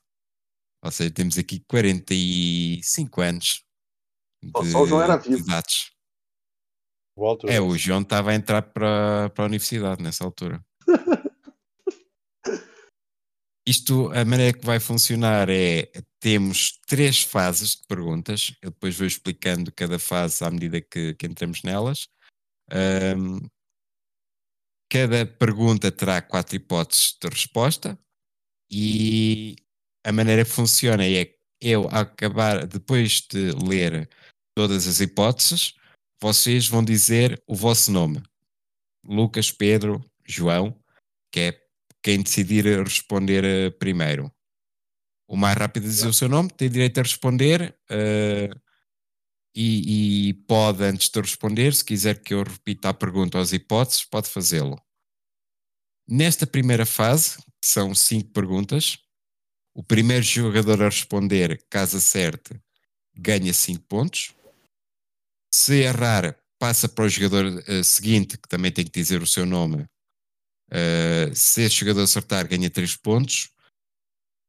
Ou seja, temos aqui 45 anos de, só o João era vivo. dados. O Walter É, o João estava a entrar para, para a universidade nessa altura. Isto, a maneira que vai funcionar é, temos três fases de perguntas, eu depois vou explicando cada fase à medida que, que entramos nelas. Ahm, cada pergunta terá quatro hipóteses de resposta e a maneira que funciona é eu ao acabar, depois de ler todas as hipóteses, vocês vão dizer o vosso nome. Lucas, Pedro, João, que é quem decidir responder eh, primeiro. O mais rápido a dizer o seu nome tem direito a responder eh, e, e pode, antes de responder, se quiser que eu repita a pergunta as hipóteses, pode fazê-lo. Nesta primeira fase, que são cinco perguntas, o primeiro jogador a responder, caso acerte, ganha cinco pontos. Se errar, passa para o jogador eh, seguinte, que também tem que dizer o seu nome. Eh, se esse jogador acertar, ganha 3 pontos.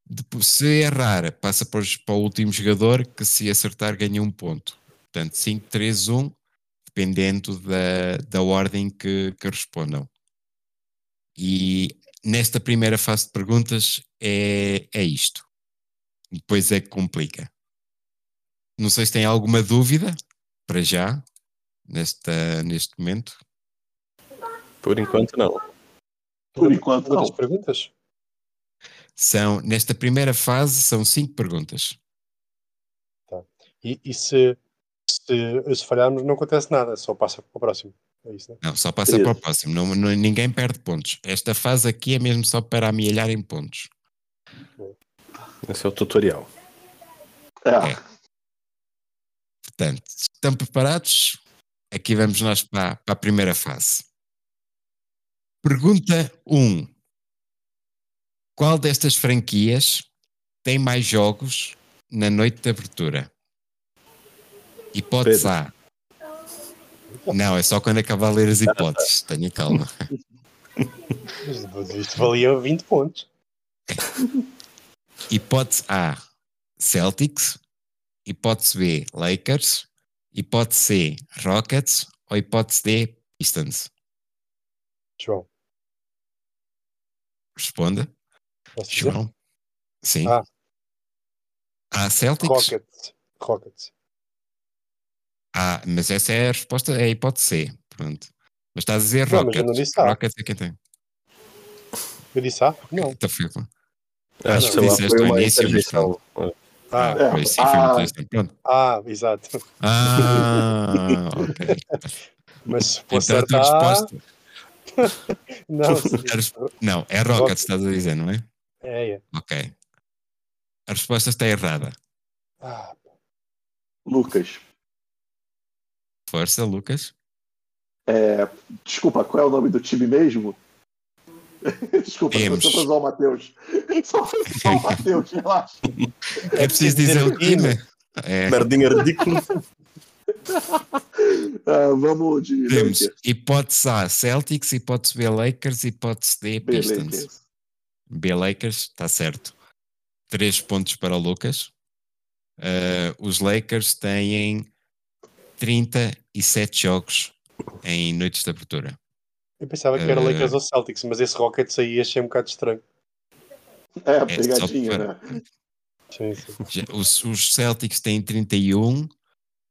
Depois, se errar, passa para, os- para o último jogador, que se acertar, ganha 1 ponto. Portanto, 5, 3, 1, dependendo da, da ordem que, que respondam. E nesta primeira fase de perguntas é, é isto. Depois é que complica. Não sei se tem alguma dúvida para já, nesta, neste momento. Por enquanto, não. Por enquanto, não. perguntas? São, nesta primeira fase, são cinco perguntas. E, e se, se, se falharmos, não acontece nada, só passa para o próximo. É isso, né? Não, só passa Isso. para o próximo. Não, não- ninguém perde pontos. Esta fase aqui é mesmo só para amealhar em pontos. Esse é o tutorial. É. É. Portanto, estão preparados? Aqui vamos nós para, para a primeira fase. Pergunta 1. Qual destas franquias tem mais jogos na noite de abertura? Hipótese A. Não, é só quando acabar a ler as hipóteses. Tenha calma. Isto valia 20 pontos. Hipótese A, Celtics. Hipótese B, Lakers. Hipótese C, Rockets. Ou hipótese D, Pistons. João, Responda? João. Sim. Ah. A Celtics? Rockets. Rockets. Ah, mas essa é a resposta, é a hipótese C. Pronto. Mas estás a dizer Não, mas eu Rockets. não disse A. Rockets é quem tem. Eu disse ah? Não. Então foi- Acho não, que disseste ao início, mas. Ah, É, Foi, sim, foi ah. muito interessante. Pronto. ah, exato. Ah, ok. Mas se for Então a tua acertar... resposta. Não, Não, é Rockets, estás a dizer, não é? é, é. Ok. A resposta está errada. Ah, Lucas, Força, Lucas. é, desculpa, qual é o nome do time mesmo? Desculpa, Temos. só para o Matheus. Só para zoar o Matheus, relaxa. É preciso dizer o time. É, Merdinha ridícula. Ah, vamos de temos Lakers. hipótese A, Celtics, hipótese B, Lakers, hipótese D, B, Pistons. Lakers. B Lakers, está certo. Três pontos para o Lucas. Uh, os Lakers têm 37 jogos em noites de abertura. Eu pensava que era Eh, Lakers ou Celtics, mas esse Rockets aí achei um bocado estranho. É, só pegadinha, para- né? Sim, sim. Os, os Celtics têm 31,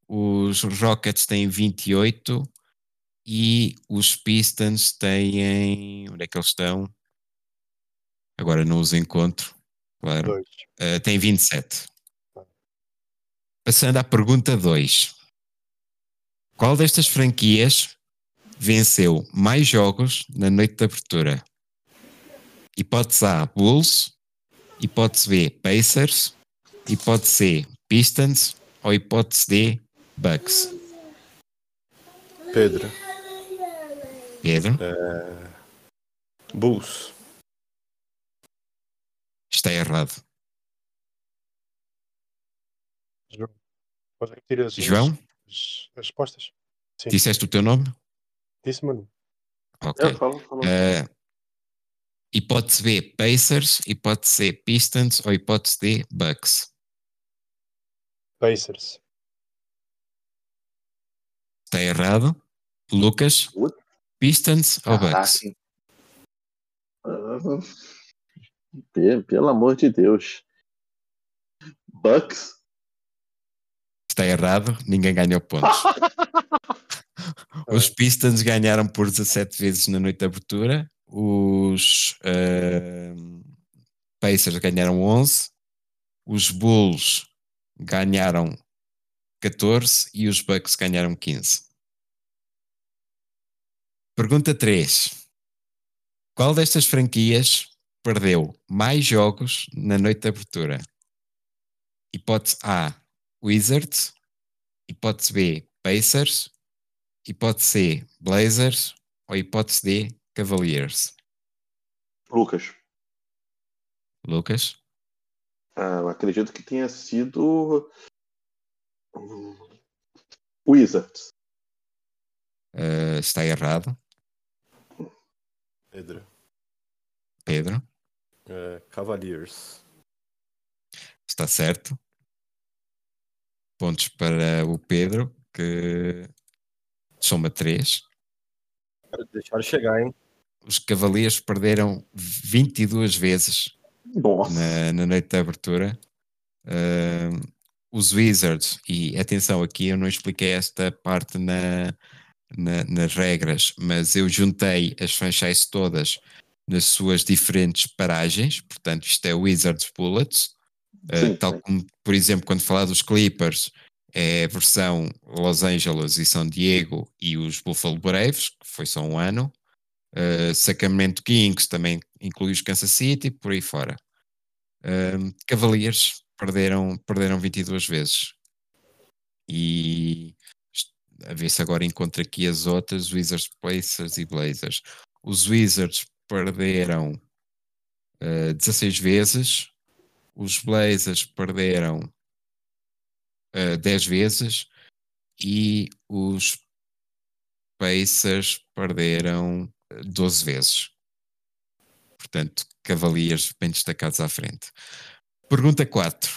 os Rockets têm 28 e os Pistons têm. Onde é que eles estão? Agora não os encontro, claro. Dois. Uh, tem 27. Passando à pergunta 2. Qual destas franquias venceu mais jogos na noite de abertura? Hipótese A, Bulls. Hipótese B, Pacers. Hipótese C, Pistons. Ou hipótese D, Bucks. Pedro. Pedro, Bulls. está errado. João. João, as, as respostas? Sim. disseste o teu nome? Disse, mano. Ok. É, fala, fala. Uh, hipótese B, Pacers. Hipótese C, Pistons. Ou hipótese D, Bucks. Pacers. Está errado. Lucas, What? Pistons ou Ah, Bucks? sim. Ah, pe- Pelo amor de Deus. Bucks? Está errado, ninguém ganhou pontos. Os Pistons ganharam por 17 vezes na noite de abertura, os ehm, Pacers ganharam 11, os Bulls ganharam 14 e os Bucks ganharam 15. Pergunta 3. Qual destas franquias perdeu mais jogos na noite de abertura? Hipótese A, Wizards. Hipótese B, Pacers. Hipótese C, Blazers. Ou hipótese D, Cavaliers. Lucas. Lucas? Ah, eu acredito que tenha sido. hum, Wizards. eh, está errado. Pedro. Pedro? É, Cavaliers. Está certo. Pontos para o Pedro, que soma 3. Quero deixar chegar, hein? Os Cavaliers perderam 22 vezes na, na noite de abertura. Ahm, os Wizards, e atenção aqui, eu não expliquei esta parte na, na- nas regras, mas eu juntei as franchises todas nas suas diferentes paragens, portanto, isto é Wizards Bullets, Uh, Sim, tal sim. como, por exemplo, quando falar dos Clippers, é a versão Los Angeles e São Diego e os Buffalo Braves, que foi só um ano. Uh, Sacramento Kings também inclui os Kansas City, por aí fora. Um, Cavaliers perderam, perderam 22 vezes. E a ver se agora encontro aqui as outras: Wizards, Pacers e Blazers. Os Wizards perderam uh, 16 vezes, os Blazers perderam uh, 10 vezes e os Pacers perderam uh, 12 vezes. Portanto, Cavaliers bem destacados à frente. Pergunta 4.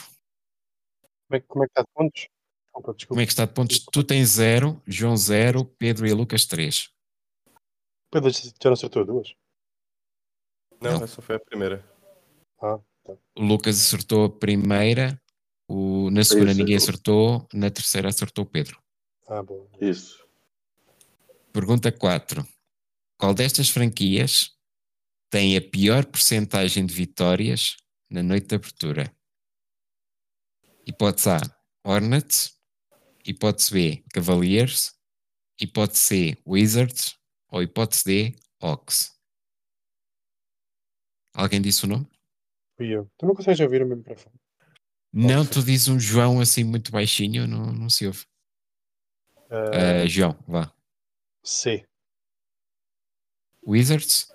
Como é, que- como é que está de pontos? Desculpa, desculpa. Como é que está de pontos? Tu tens 0, João 0, Pedro e Lucas 3. Pedro já não acertou duas? Não, Não. essa foi a primeira. Ah, O Lucas acertou a primeira, o, na segunda Isso, ninguém eu- acertou, na terceira acertou o Pedro. ah boa. Isso. Pergunta 4. Qual destas franquias tem a pior percentagem de vitórias na noite de abertura? Hipótese A, Hornets. Hipótese B, Cavaliers. Hipótese C, Wizards. Ou hipótese D, Hawks. Alguém disse o nome? Fui eu. Tu não consegues ouvir o meu microfone? Não, tu dizes um João assim muito baixinho, não, não se ouve. Ah, Ah, João, vá. C. Wizards?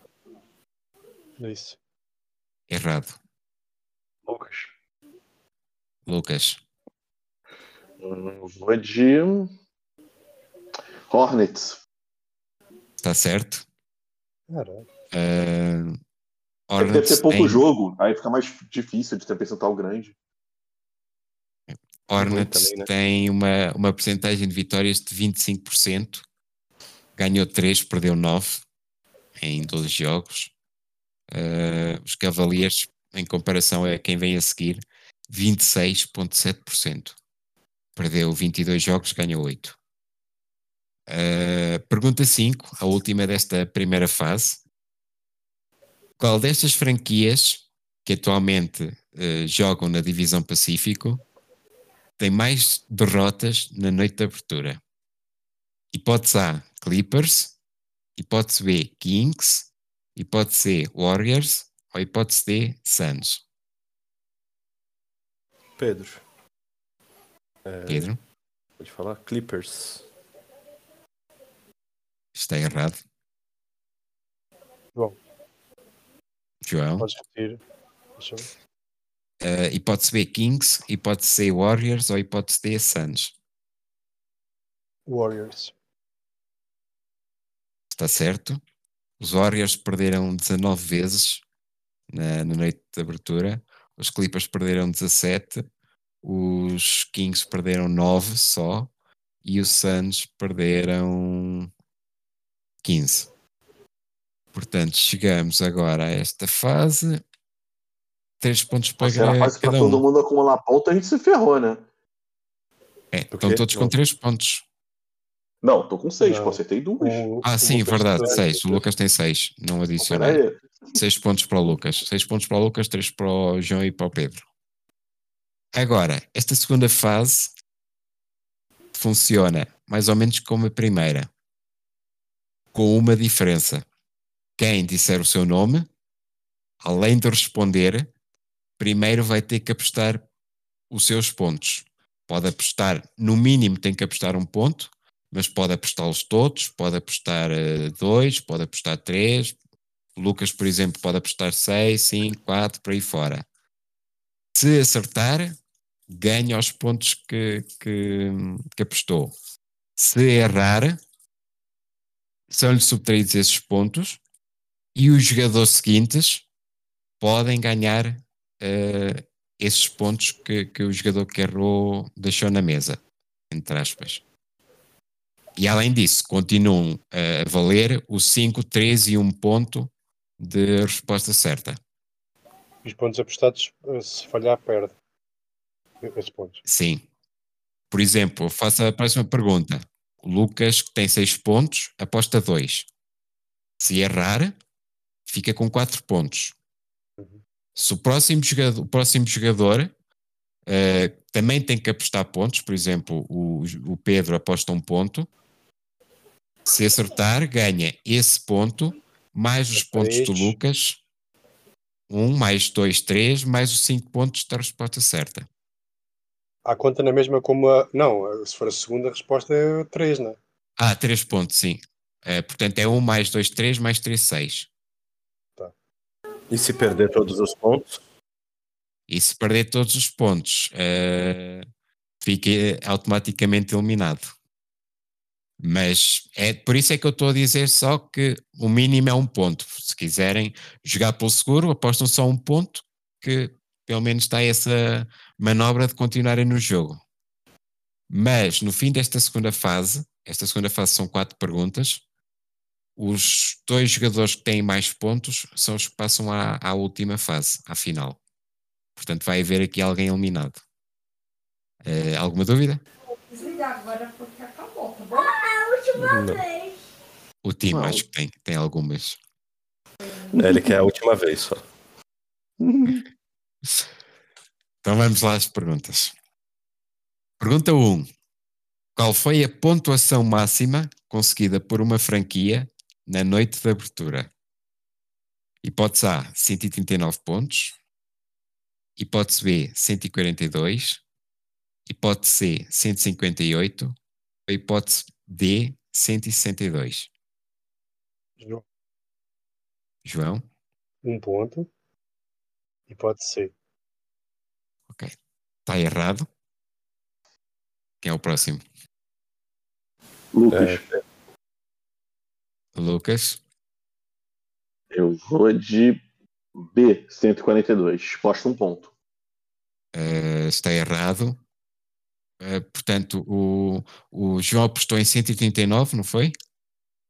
É isso. Errado. Lucas. Lucas. Hum, Vou de. Hornets. Está certo? Caralho. Uh, É que deve Hornets ter pouco tem- jogo, aí fica mais difícil de ter percentual grande. Hornets também, né? tem uma, uma porcentagem de vitórias de 25%. Ganhou 3, perdeu 9 em 12 jogos. Uh, os Cavaliers, em comparação a quem vem a seguir, 26,7%. Perdeu 22 jogos, ganhou 8. Uh, pergunta 5, a última desta primeira fase. Qual destas franquias que atualmente uh, jogam na Divisão Pacífico tem mais derrotas na noite de abertura? Hipótese A, Clippers. Hipótese B, Kings. Hipótese C, Warriors. Ou hipótese D, Suns. Pedro. É, Pedro, Pode falar? Clippers. está errado. Bom, João. podes repetir. Uh, hipótese B, Kings. Hipótese C, Warriors. Ou hipótese D, Suns. Warriors. Está certo. Os Warriors perderam 19 vezes na, na noite de abertura. Os Clippers perderam 17. Os Kings perderam 9 só. E os Suns perderam 15. Portanto, chegamos agora a esta fase. Três pontos para Se era pra cada todo um. mundo acumular ponto, a gente se ferrou, né? É, estão todos com. 3 pontos. Não, tô com seis, Não. pô, acertei duas. O- Ah, o sim, Lucas verdade, tem- 6. O Lucas tem 6. Não adicionei. 6 pontos para o Lucas, 6 pontos para o Lucas, 3 para o João e para o Pedro. Agora, esta segunda fase funciona mais ou menos como a primeira, com uma diferença. Quem disser o seu nome, além de responder, primeiro vai ter que apostar os seus pontos. Pode apostar, no mínimo tem que apostar um ponto, mas pode apostá-los todos, pode apostar eh, dois, pode apostar três, Lucas, por exemplo, pode apostar 6, 5, 4, por aí fora. Se acertar, ganha os pontos que, que, que apostou. Se errar, são-lhe subtraídos esses pontos e os jogadores seguintes podem ganhar eh, esses pontos que, que o jogador que errou deixou na mesa, entre aspas. E além disso, continuam a valer o 5, 3 e 1 ponto de resposta certa. Os pontos apostados, eh, se falhar, perde. Esses pontos. Sim. Por exemplo, faço a próxima pergunta. O Lucas, que tem 6 pontos, aposta 2. Se errar, fica com 4 pontos. Se o próximo jogador, o próximo jogador eh, também tem que apostar pontos, por exemplo, o, o Pedro aposta um ponto. Se acertar, ganha esse ponto, mais os pontos do. Lucas. 1 mais 2, 3, mais os 5 pontos da resposta certa. Há conta na mesma como a. Não, se for a segunda resposta é 3, não é? Ah, 3 pontos, sim. Eh, portanto, é 1 mais 2, 3, mais 3, 6. E se perder todos os pontos? E se perder todos os pontos, eh, fica automaticamente eliminado. Mas é por isso é que eu estou a dizer só que o mínimo é um ponto. Se quiserem jogar pelo seguro, apostam só um ponto, que pelo menos está essa manobra de continuarem no jogo. Mas no fim desta segunda fase, esta segunda fase são quatro perguntas, os dois jogadores que têm mais pontos são os que passam à, à última fase, à final. Portanto, vai haver aqui alguém eliminado. Eh, alguma dúvida? Desligar agora porque acabou, tá bom? Ah, a última Não. vez. O time Não. acho que tem, tem algumas. É, Ele quer a última vez só. Então vamos lá às perguntas. Pergunta 1. Qual foi a pontuação máxima conseguida por uma franquia na noite de abertura? Hipótese A, 139 pontos. Hipótese B, 142. Hipótese C, 158. Ou hipótese D, 162. João, João? Um ponto. Hipótese C. Está errado. Quem é o próximo? Lucas, Lucas. eu vou de B, 142. Resposta um ponto. Eh, está errado. Eh, portanto, o, o João apostou em 139, não foi?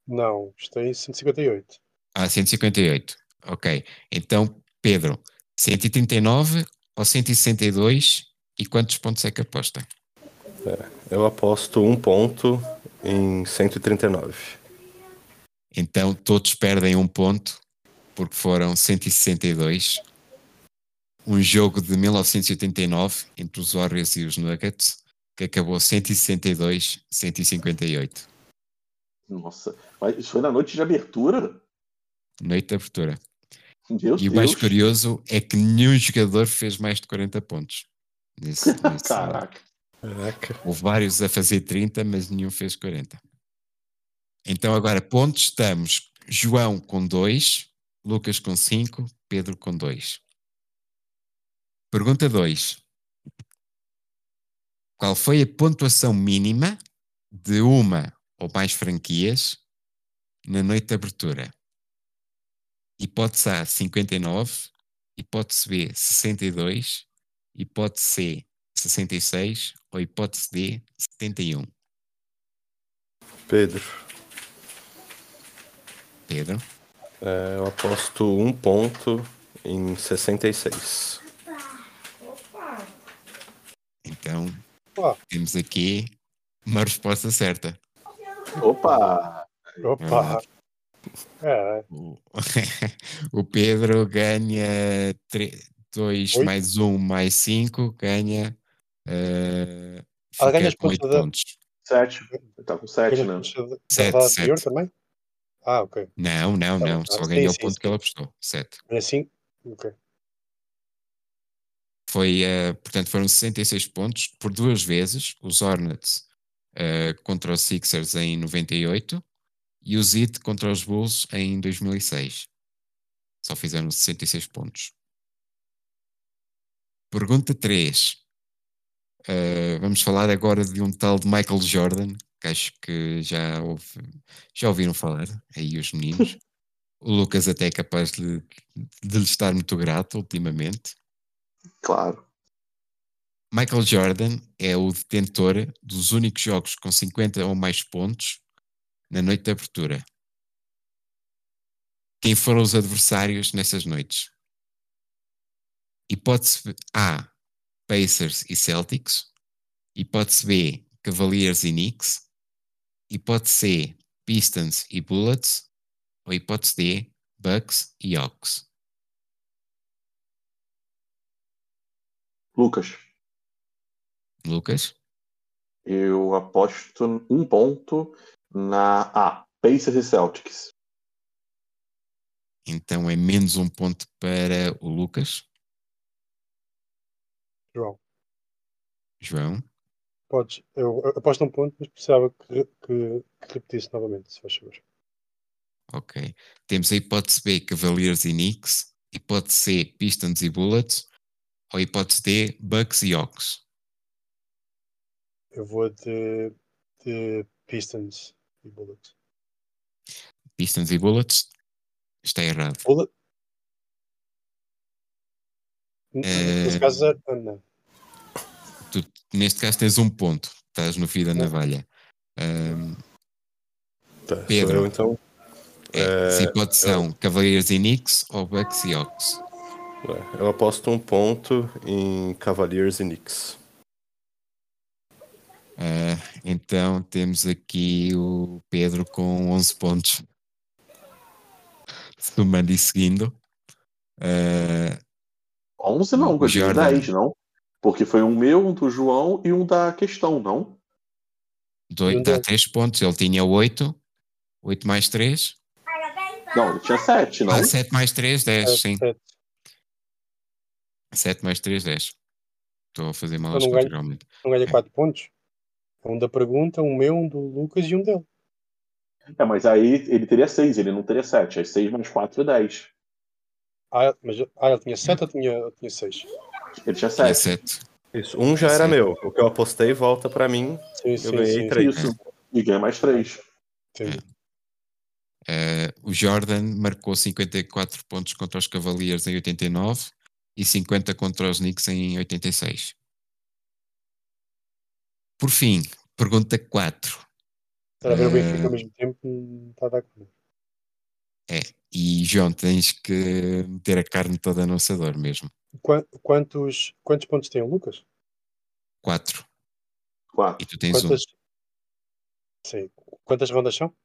Não, estou em 158. Ah, 158. Ok. Então, Pedro, 139 ou 162 e quantos pontos é que aposta? Eu aposto um ponto em 139. Então, todos perdem um ponto porque foram 162. Um jogo de 1989 entre os Warriors e os Nuggets que acabou 162, 158. Nossa, mas isso foi na noite de abertura? Noite de abertura. Meu E o Deus. mais curioso é que nenhum jogador fez mais de 40 pontos. Nesse, nesse- Caraca. Caraca. Houve vários a fazer 30, mas nenhum fez 40. Então agora pontos estamos João com 2, Lucas com 5, Pedro com 2. Pergunta 2. Qual foi a pontuação mínima de uma ou mais franquias na noite de abertura? Hipótese A 59, hipótese B 62, hipótese C 66 ou hipótese D 71? Pedro, Pedro? é, eu aposto um ponto em 66. Opa! Então, Ah. temos aqui uma resposta certa. Opa! Opa! É, O, o Pedro ganha 2 Oito. mais 1 mais 5, ganha. Uh, Ah, ganha os com pontos 8 da- pontos. Sete. Tá com sete, ganha né? pontos da- da Sete, rodada sete. anterior também? Ah, ok. Não, não, Tá não. Só Ah, ganhou o ponto sim, que ele apostou. 7. É assim? Ok. Foi, eh, portanto, foram 66 pontos por duas vezes. Os Hornets eh, contra os Sixers em 98 e os Heat contra os Bulls em 2006. Só fizeram 66 pontos. Pergunta 3. Eh, vamos falar agora de um tal de Michael Jordan, que acho que já, ouve, já ouviram falar, aí os meninos. o Lucas até é capaz de, de lhe estar muito grato ultimamente. Claro. Michael Jordan é o detentor dos únicos jogos com 50 ou mais pontos na noite de abertura. Quem foram os adversários nessas noites? Hipótese A: Pacers e Celtics. Hipótese B: Cavaliers e Knicks. Hipótese C: Pistons e Bullets. Ou hipótese D: Bucks e Hawks. Lucas, Lucas? eu aposto um ponto na A. Pacers e Celtics. Então é menos um ponto para o Lucas. João, João. Podes. Eu, eu aposto um ponto, mas precisava que, que, que repetisse novamente, se faz favor. Ok. Temos a hipótese B, Cavaliers e Knicks. Hipótese C, Pistons e Bullets. Ou hipótese D, Bucks e Hawks. Eu vou de, de Pistons e Bullets. Pistons e Bullets. Está errado. Bullet? Eh, Nesse caso, ah, não. Tu, neste caso tens um ponto. Estás no fio da navalha. Ahm, Tá, Pedro. eu, então. é, É, as hipóteses são Cavaliers e Knicks ou Bucks e. É, Eu aposto um ponto em Cavaliers e Knicks. Ah, então temos aqui o Pedro com 11 pontos. Somando e seguindo. Ah, 11 não, Jordan. 10 não. Porque foi um meu, um do João e um da questão, não? Dois, dá. 3 pontos. Ele tinha 8. 8 mais 3. Não, ele tinha 7, não? Ah, 7 mais 3, 10. Sete, Sim. sete. 7 mais 3, 10. Estou a fazer mal as não realmente. Não ganha É. 4 pontos? É um da pergunta, um meu, um do Lucas e um dele. É, mas aí ele teria 6, ele não teria 7. Aí 6 mais 4 é 10. Ah, mas, ah, ele tinha 7 ou tinha, ou tinha 6? Ele tinha 7. 7. Isso, um já era meu. O que eu apostei volta pra mim. Sim, Eu sim, ganhei sim. três. Isso. E ganha mais 3. Entendi. Eh, o Jordan marcou 54 pontos contra os Cavaliers em 89 e 50 contra os Knicks em 86. Por fim, pergunta 4. Estar a ver o Eh, Benfica ao mesmo tempo não está a dar conta. E João, tens que meter a carne toda no assador mesmo. Qua- Quantos, quantos pontos tem o Lucas? 4. E 4. tu tens um. Quantas, sim. Quantas rondas são?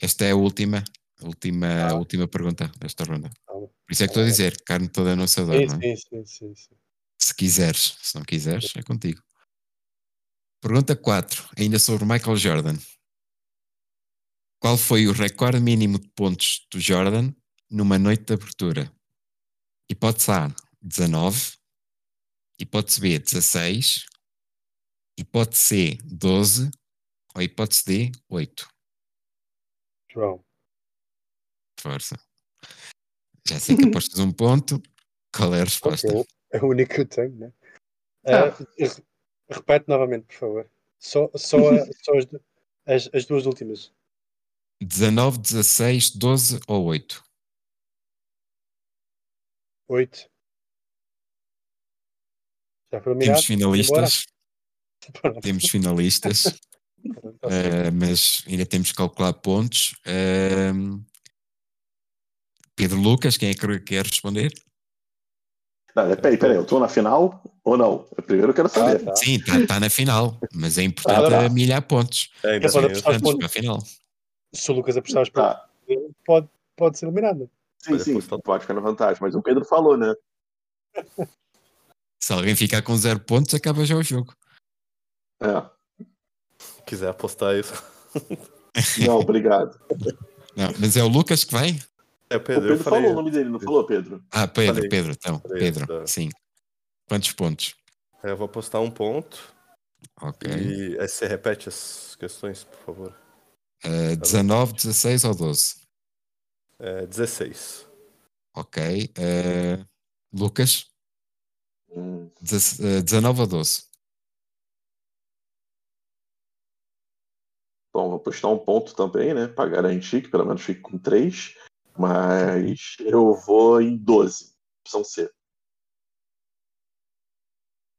Esta é a última, a última, a Ah. última pergunta desta ronda. Ah. Por isso é que estou a dizer, carne toda no assador, Sim, não é? sim, sim, sim, sim. Se quiseres, se não quiseres, é contigo. Pergunta 4, ainda sobre Michael Jordan. Qual foi o recorde mínimo de pontos do Jordan numa noite de abertura? Hipótese A, 19. Hipótese B, 16. Hipótese C, 12. Ou hipótese D, 8. João. Força. Já sei que apostas um ponto. Qual é a resposta? Ok, É o único que eu tenho, né? Ah. Re- repete novamente, por favor. Só, só, a- só as, as duas últimas. 19, 16, 12 ou 8? Oito. Já foram Temos finalistas. Temos finalistas. Tá. Uh, mas ainda temos que calcular pontos. Um, Pedro Lucas, quem é que quer responder? Não, peraí, peraí, eu tô na final ou não? Eu primeiro quero saber. Ah, tá. Sim, está na final, mas é importante Ah, a milhar pontos. É, eu- Vamos pontos. para a final. Se o Lucas apostar os pontos, Tá. pode, pode ser eliminado. Sim, sim, tá. pode ficar na vantagem. Mas o Pedro falou, né? Se alguém ficar com zero pontos, acaba já o jogo. É. Se quiser apostar isso. Não, obrigado. Não, mas é o Lucas que vai? É, O Pedro, Pedro eu falei. falou o nome dele, não falou, Pedro? Ah, Pedro, Falei. Pedro, então. Falei, Pedro, tá. sim. Quantos pontos? É, eu vou apostar um ponto. Ok. E aí você repete as questões, por favor. Uh, 19, 16 ou 12? É, 16. Ok. Uh, Lucas, Hum, Dez- uh, 19 ou 12? Bom, vou postar um ponto também, né? Pra garantir que pelo menos fique com 3. Mas eu vou em 12. Opção C.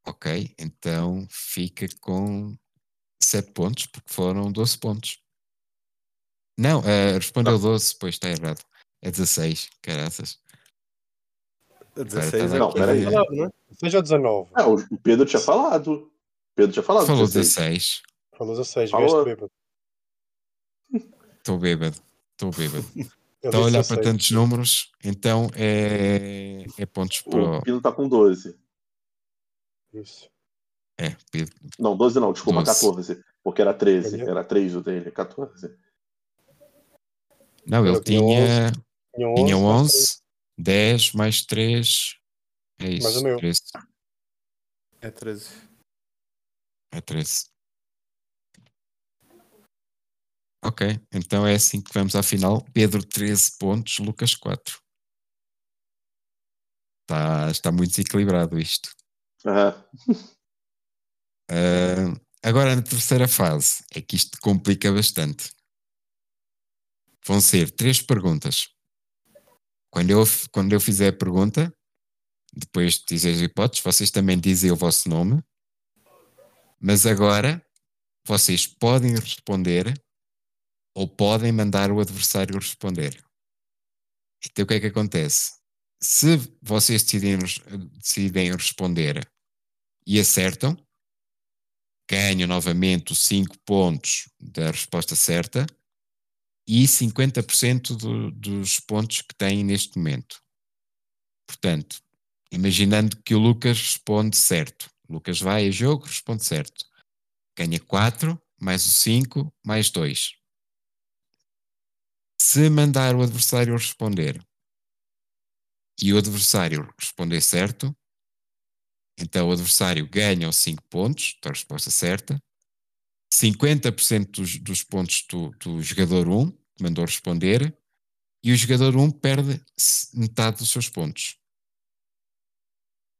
Ok, então fica com 7 pontos, porque foram 12 pontos. Não, eh, respondeu 12, pois está errado. É 16, caraças. 16 tá é Não, peraí. né? Seja o 19. Ah, o Pedro tinha falado. Pedro tinha falado. Falou 16. 16. Falou 16, Falou. bêbado. Estou bêbado. Estou bêbado. Estou a olhar para 16. tantos números, então é, é pontos para O o. Pino tá com 12. Isso. É, Pedro. Não, 12 não, desculpa, 12. 14. Porque era 13. Olha. Era 3 o dele, 14. Não, ele Eu tinha tinha, Tinha 11. tinha mais 11, 10 mais 3. É Mais isso. o meu. 13. É 13. É 13. Ok, então é assim que vamos à final. Pedro 13 pontos, Lucas 4. Está, está muito desequilibrado isto. Ah, Ah, agora na terceira fase é que isto complica bastante. Vão ser três perguntas. Quando eu, quando eu fizer a pergunta, depois de dizer as hipóteses, vocês também dizem o vosso nome. Mas agora vocês podem responder ou podem mandar o adversário responder. Então o que é que acontece? Se vocês decidem, decidem responder e acertam, ganham novamente os 5 pontos da resposta certa e 50% do, dos pontos que têm neste momento. Portanto, imaginando que o Lucas responde certo. Lucas vai a jogo, responde certo. Ganha 4, mais o 5, mais 2. Se mandar o adversário responder e o adversário responder certo, então o adversário ganha os 5 pontos da resposta certa, 50% dos, dos pontos do, do jogador 1, que mandou responder, e o jogador 1 perde metade dos seus pontos.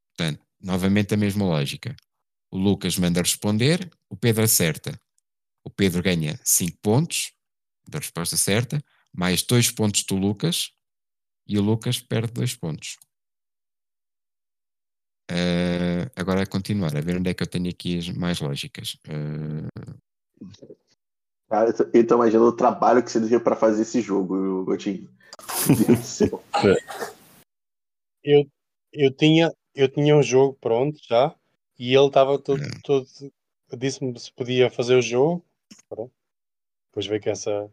Portanto, novamente a mesma lógica. O Lucas manda responder, o Pedro acerta. O Pedro ganha 5 pontos da resposta certa, mais 2 pontos do Lucas, e o Lucas perde 2 pontos. Ah, agora a continuar, a ver onde é que eu tenho aqui as mais lógicas. Ah, Cara, eu tô- eu imaginando o trabalho que você deu pra fazer esse jogo, Gotinho. Meu Deus do céu. Eu, eu, tinha, eu tinha um jogo pronto já e ele estava todo, Hum. todo disse-me se podia fazer o jogo. Pronto. Depois veio com essa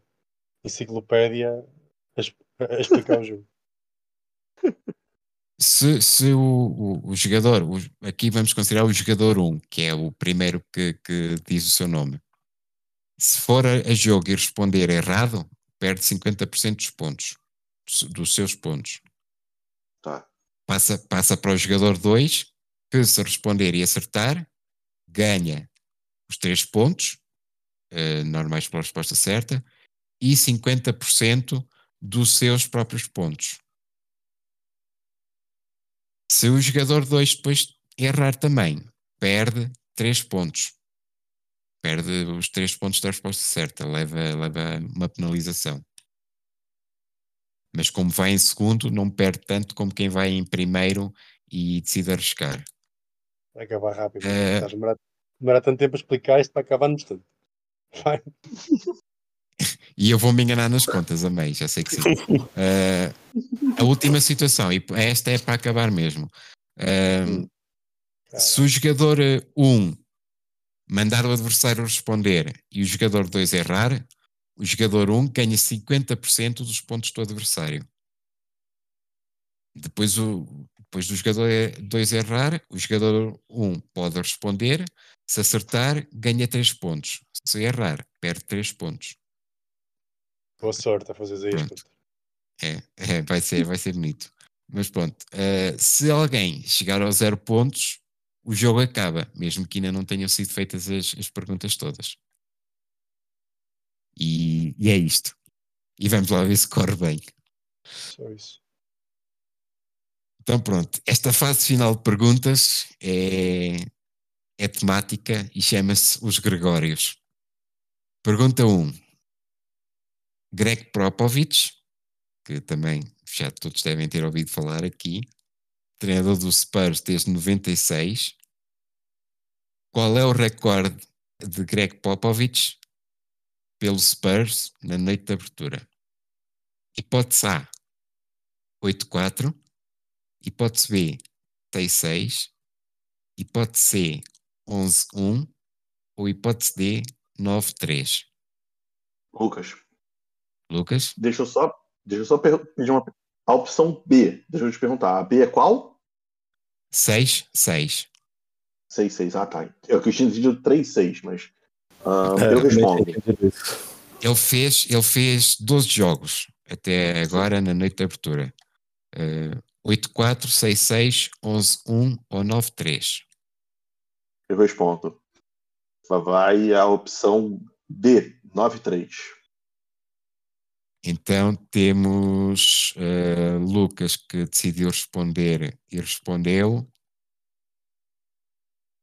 enciclopédia a explicar o jogo. se, se o, o, o jogador, o- aqui vamos considerar o jogador 1, que é o primeiro que, que diz o seu nome. Se for a, a jogo e responder errado, perde 50% dos pontos, dos- seus pontos. Tá. Passa, passa para o jogador 2, que se responder e acertar, ganha os 3 pontos, eh, normais pela resposta certa, e 50% dos seus próprios pontos. Se o jogador 2 depois errar também, perde 3 pontos. Perde os 3 pontos da resposta certa, leva, leva uma penalização. Mas como vai em segundo, não perde tanto como quem vai em primeiro e decide arriscar. Vai acabar rápido. A demorar, demorar tanto tempo a explicar isto para acabar no instante. Vai. E eu vou me enganar nas contas, amei, já sei que sim. Eh, a última situação, e esta é para acabar mesmo. Eh, se o jogador 1 mandar o adversário responder e o jogador 2 errar, o jogador 1 ganha 50% dos pontos do adversário. Depois, o, depois do jogador 2 errar, o jogador 1 pode responder. Se acertar, ganha 3 pontos. Se errar, perde 3 pontos. Boa sorte a fazer aí Pronto. contas. É, é, vai, ser, vai ser bonito. Mas pronto, eh, se alguém chegar aos zero pontos, o jogo acaba, mesmo que ainda não tenham sido feitas as, as perguntas todas. E, e é isto. E vamos lá ver se corre bem. Só isso. Então pronto, esta fase final de perguntas é, é temática e chama-se Os Gregórios. Pergunta 1. Greg Popovich, que também já todos devem ter ouvido falar aqui, treinador do Spurs desde 96. Qual é o recorde de Greg Popovich pelo Spurs na noite de abertura? Hipótese A, 8-4. Hipótese B, 6-6. Hipótese C, 11-1. Ou hipótese D, 9-3. Lucas, Lucas? deixa eu só, deixa eu só pedir uma. A opção B, deixa eu te perguntar. A B é qual? 6-6. 6, 6. Ah, tá. Eu que eu tinha entendido 3, 6, mas. ah, É, eu respondo. Ele fez, ele fez 12 jogos até agora na noite de abertura. Uh, 8-4, 6-6, 11-1 ou 9-3. Eu respondo. Vai a opção D, 9, 3. Então temos uh, Lucas que decidiu responder e respondeu.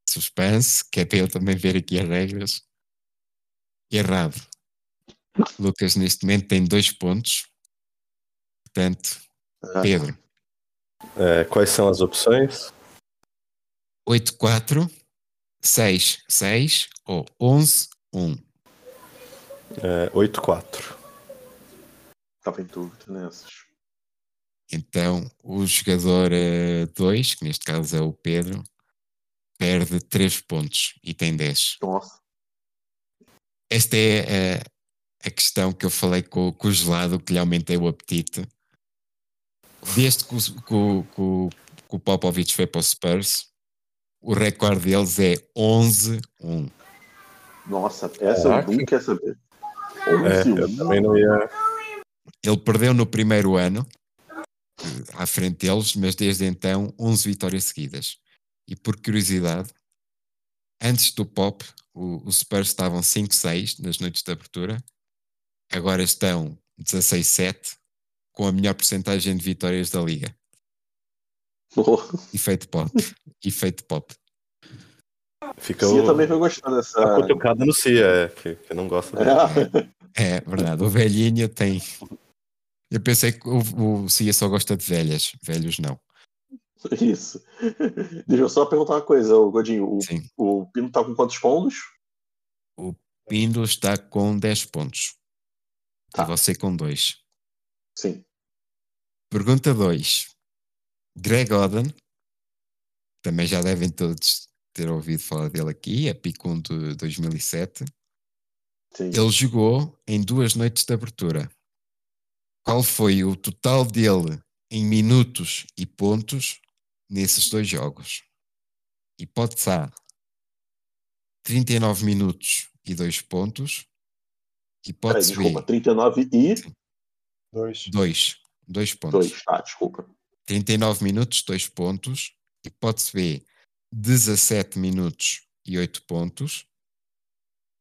Suspense, que é para eu também ver aqui as regras. Errado. Lucas neste momento tem dois pontos. Portanto, Ah, Pedro, É, quais são as opções? 8-4, 6-6 ou 11-1. É, 8-4. Tava em dúvida nessas. Então, o jogador 2, que neste caso é o Pedro, perde 3 pontos e tem 10. Nossa. Esta é a, a questão que eu falei com, com o gelado, que lhe aumentei o apetite. Desde que o, que o- que o- que o Popovich foi para o Spurs, o recorde deles é 11-1. Nossa, essa Caraca. eu nunca ia saber. É, 11, eu 1. também não ia. Ele perdeu no primeiro ano, eh, à frente deles, mas desde então 11 vitórias seguidas. E por curiosidade, antes do Pop, o, o Spurs estavam 5-6 nas noites de abertura, agora estão 16-7, com a melhor porcentagem de vitórias da liga. Oh, Efeito pop. Efeito pop. Fica Cia o, também vai gostar dessa. a cutucada no Cia, é, que, que não gosta dele. É. É verdade, o velhinho tem. Eu pensei que o, o Cia só gosta de velhas, velhos não. Isso. Deixa eu só perguntar uma coisa, ô Godinho. O, Sim. o Pino tá com quantos pontos? Pindo está com 10 pontos. Tá. E você com 2. Sim. Pergunta 2. Greg Oden, também já devem todos ter ouvido falar dele aqui, é pico 1 de 2007. Sim. Ele jogou em duas noites de abertura. Qual foi o total dele em minutos e pontos nesses dois jogos? Hipótese A: 39 minutos e 2 pontos. Peraí, Hipótese desculpa. B: 39 e Dois. 2. 2 pontos. 2. Ah, desculpa. 39 minutos, 2 pontos. Hipótese B: 17 minutos e 8 pontos.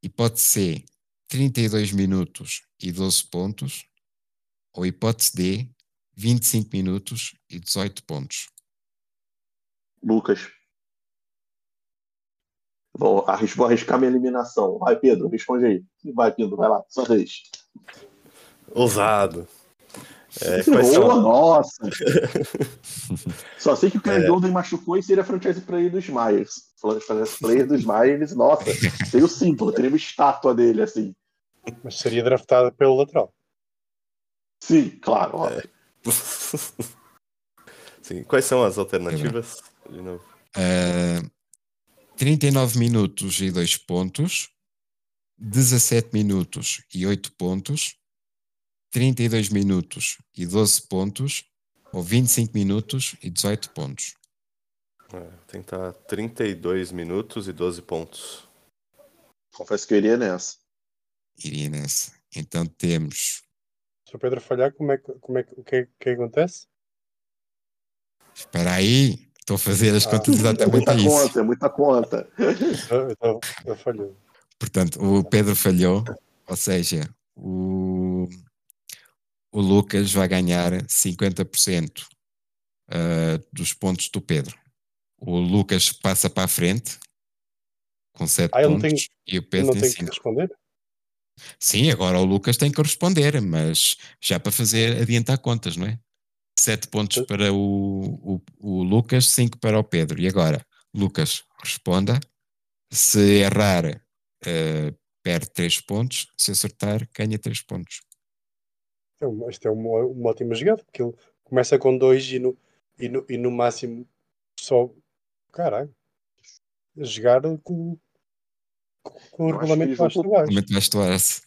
Hipótese C: 32 minutos e 12 pontos. Ou hipótese D: 25 minutos e 18 pontos. Lucas. Vou, arris- vou arriscar minha eliminação. Vai, Pedro, responde aí. Vai, Pedro, vai lá, sua vez. Ousado. É, são, nossa! Só sei que o Craig É. Golden machucou e seria franchise player dos Myers. Franchise player dos Myers, nossa, seria o símbolo, teria uma estátua dele, assim. Mas seria draftada pelo lateral. Sim, claro, óbvio. Sim, quais são as alternativas? De novo. Ah, 39 minutos e 2 pontos. 17 minutos e 8 pontos. 32 minutos e 12 pontos. Ou 25 minutos e 18 pontos. É, tentar 32 minutos e 12 pontos. Confesso que eu iria nessa. Iria nessa. Então temos. Se o Pedro falhar, como é que, como é que, o que, é que acontece? Espera aí, estou a fazer as Ah. contas É exatamente muita a isso. conta, é muita conta. Eu, eu, eu falhei. Portanto, o Pedro falhou, ou seja, o, o Lucas vai ganhar 50% ah, dos pontos do Pedro. O Lucas passa para a frente com 7 Ah, pontos e o Pedro não tem tenho que 5. responder? Sim, agora o Lucas tem que responder, mas já para fazer adiantar contas, não é? 7 pontos para o, o, o Lucas, 5 para o Pedro. E agora, Lucas, responda. Se errar, eh, perde 3 pontos. Se acertar, ganha 3 pontos. Uma- Isto é uma, uma ótima jogada, porque ele começa com dois e no, e no, e no máximo só. Caralho. Jogar com, com o regulamento baixo vais tu essa?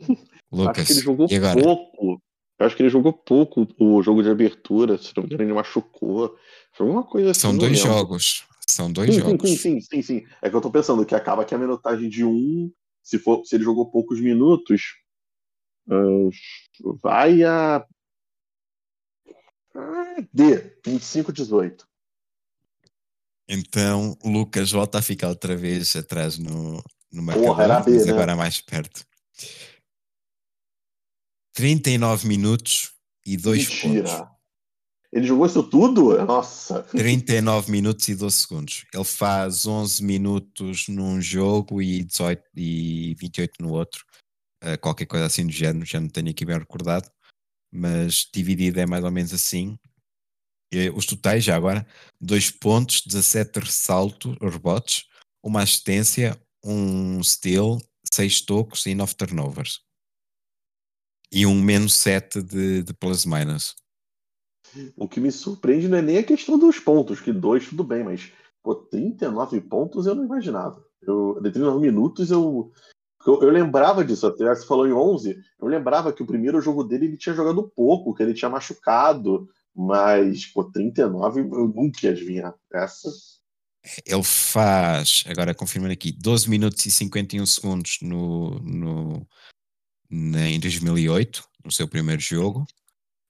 Acho Lucas, que ele jogou e agora? pouco. Eu acho que ele jogou pouco o jogo de abertura. Se não me engano, ele machucou. Foi alguma coisa assim. São dois lembro. jogos. São dois Sim, jogos. sim, sim, sim, sim. É que eu tô pensando que acaba que a minutagem de um, se, for, se ele jogou poucos minutos, ah, vai a. Ah, D, 25, 18. Então, o Lucas volta a ficar outra vez atrás no, no marcador, B, mas né? agora mais perto. 39 minutos e 2 pontos. Ele jogou isso tudo? Nossa. 39 minutos e 12 segundos. Ele faz 11 minutos num jogo e, 18, e 28 no outro. Uh, qualquer coisa assim do género, já não tenho aqui bem recordado. Mas dividido é mais ou menos assim. E os totais, já agora, 2 pontos, 17 ressaltos, rebotes, uma assistência, um steal, 6 tocos e 9 turnovers. E um menos 7 de, de plus minus. O que me surpreende não é nem a questão dos pontos, que dois tudo bem, mas pô, 39 pontos eu não imaginava. Eu, de 39 minutos eu, eu, eu lembrava disso, até você falou em 11, eu lembrava que o primeiro jogo dele ele tinha jogado pouco, que ele tinha machucado, mas pô, 39 eu nunca ia adivinhar. Essa. Ele faz, agora confirmando aqui, 12 minutos e 51 segundos no, no, na, em 2008, no seu primeiro jogo,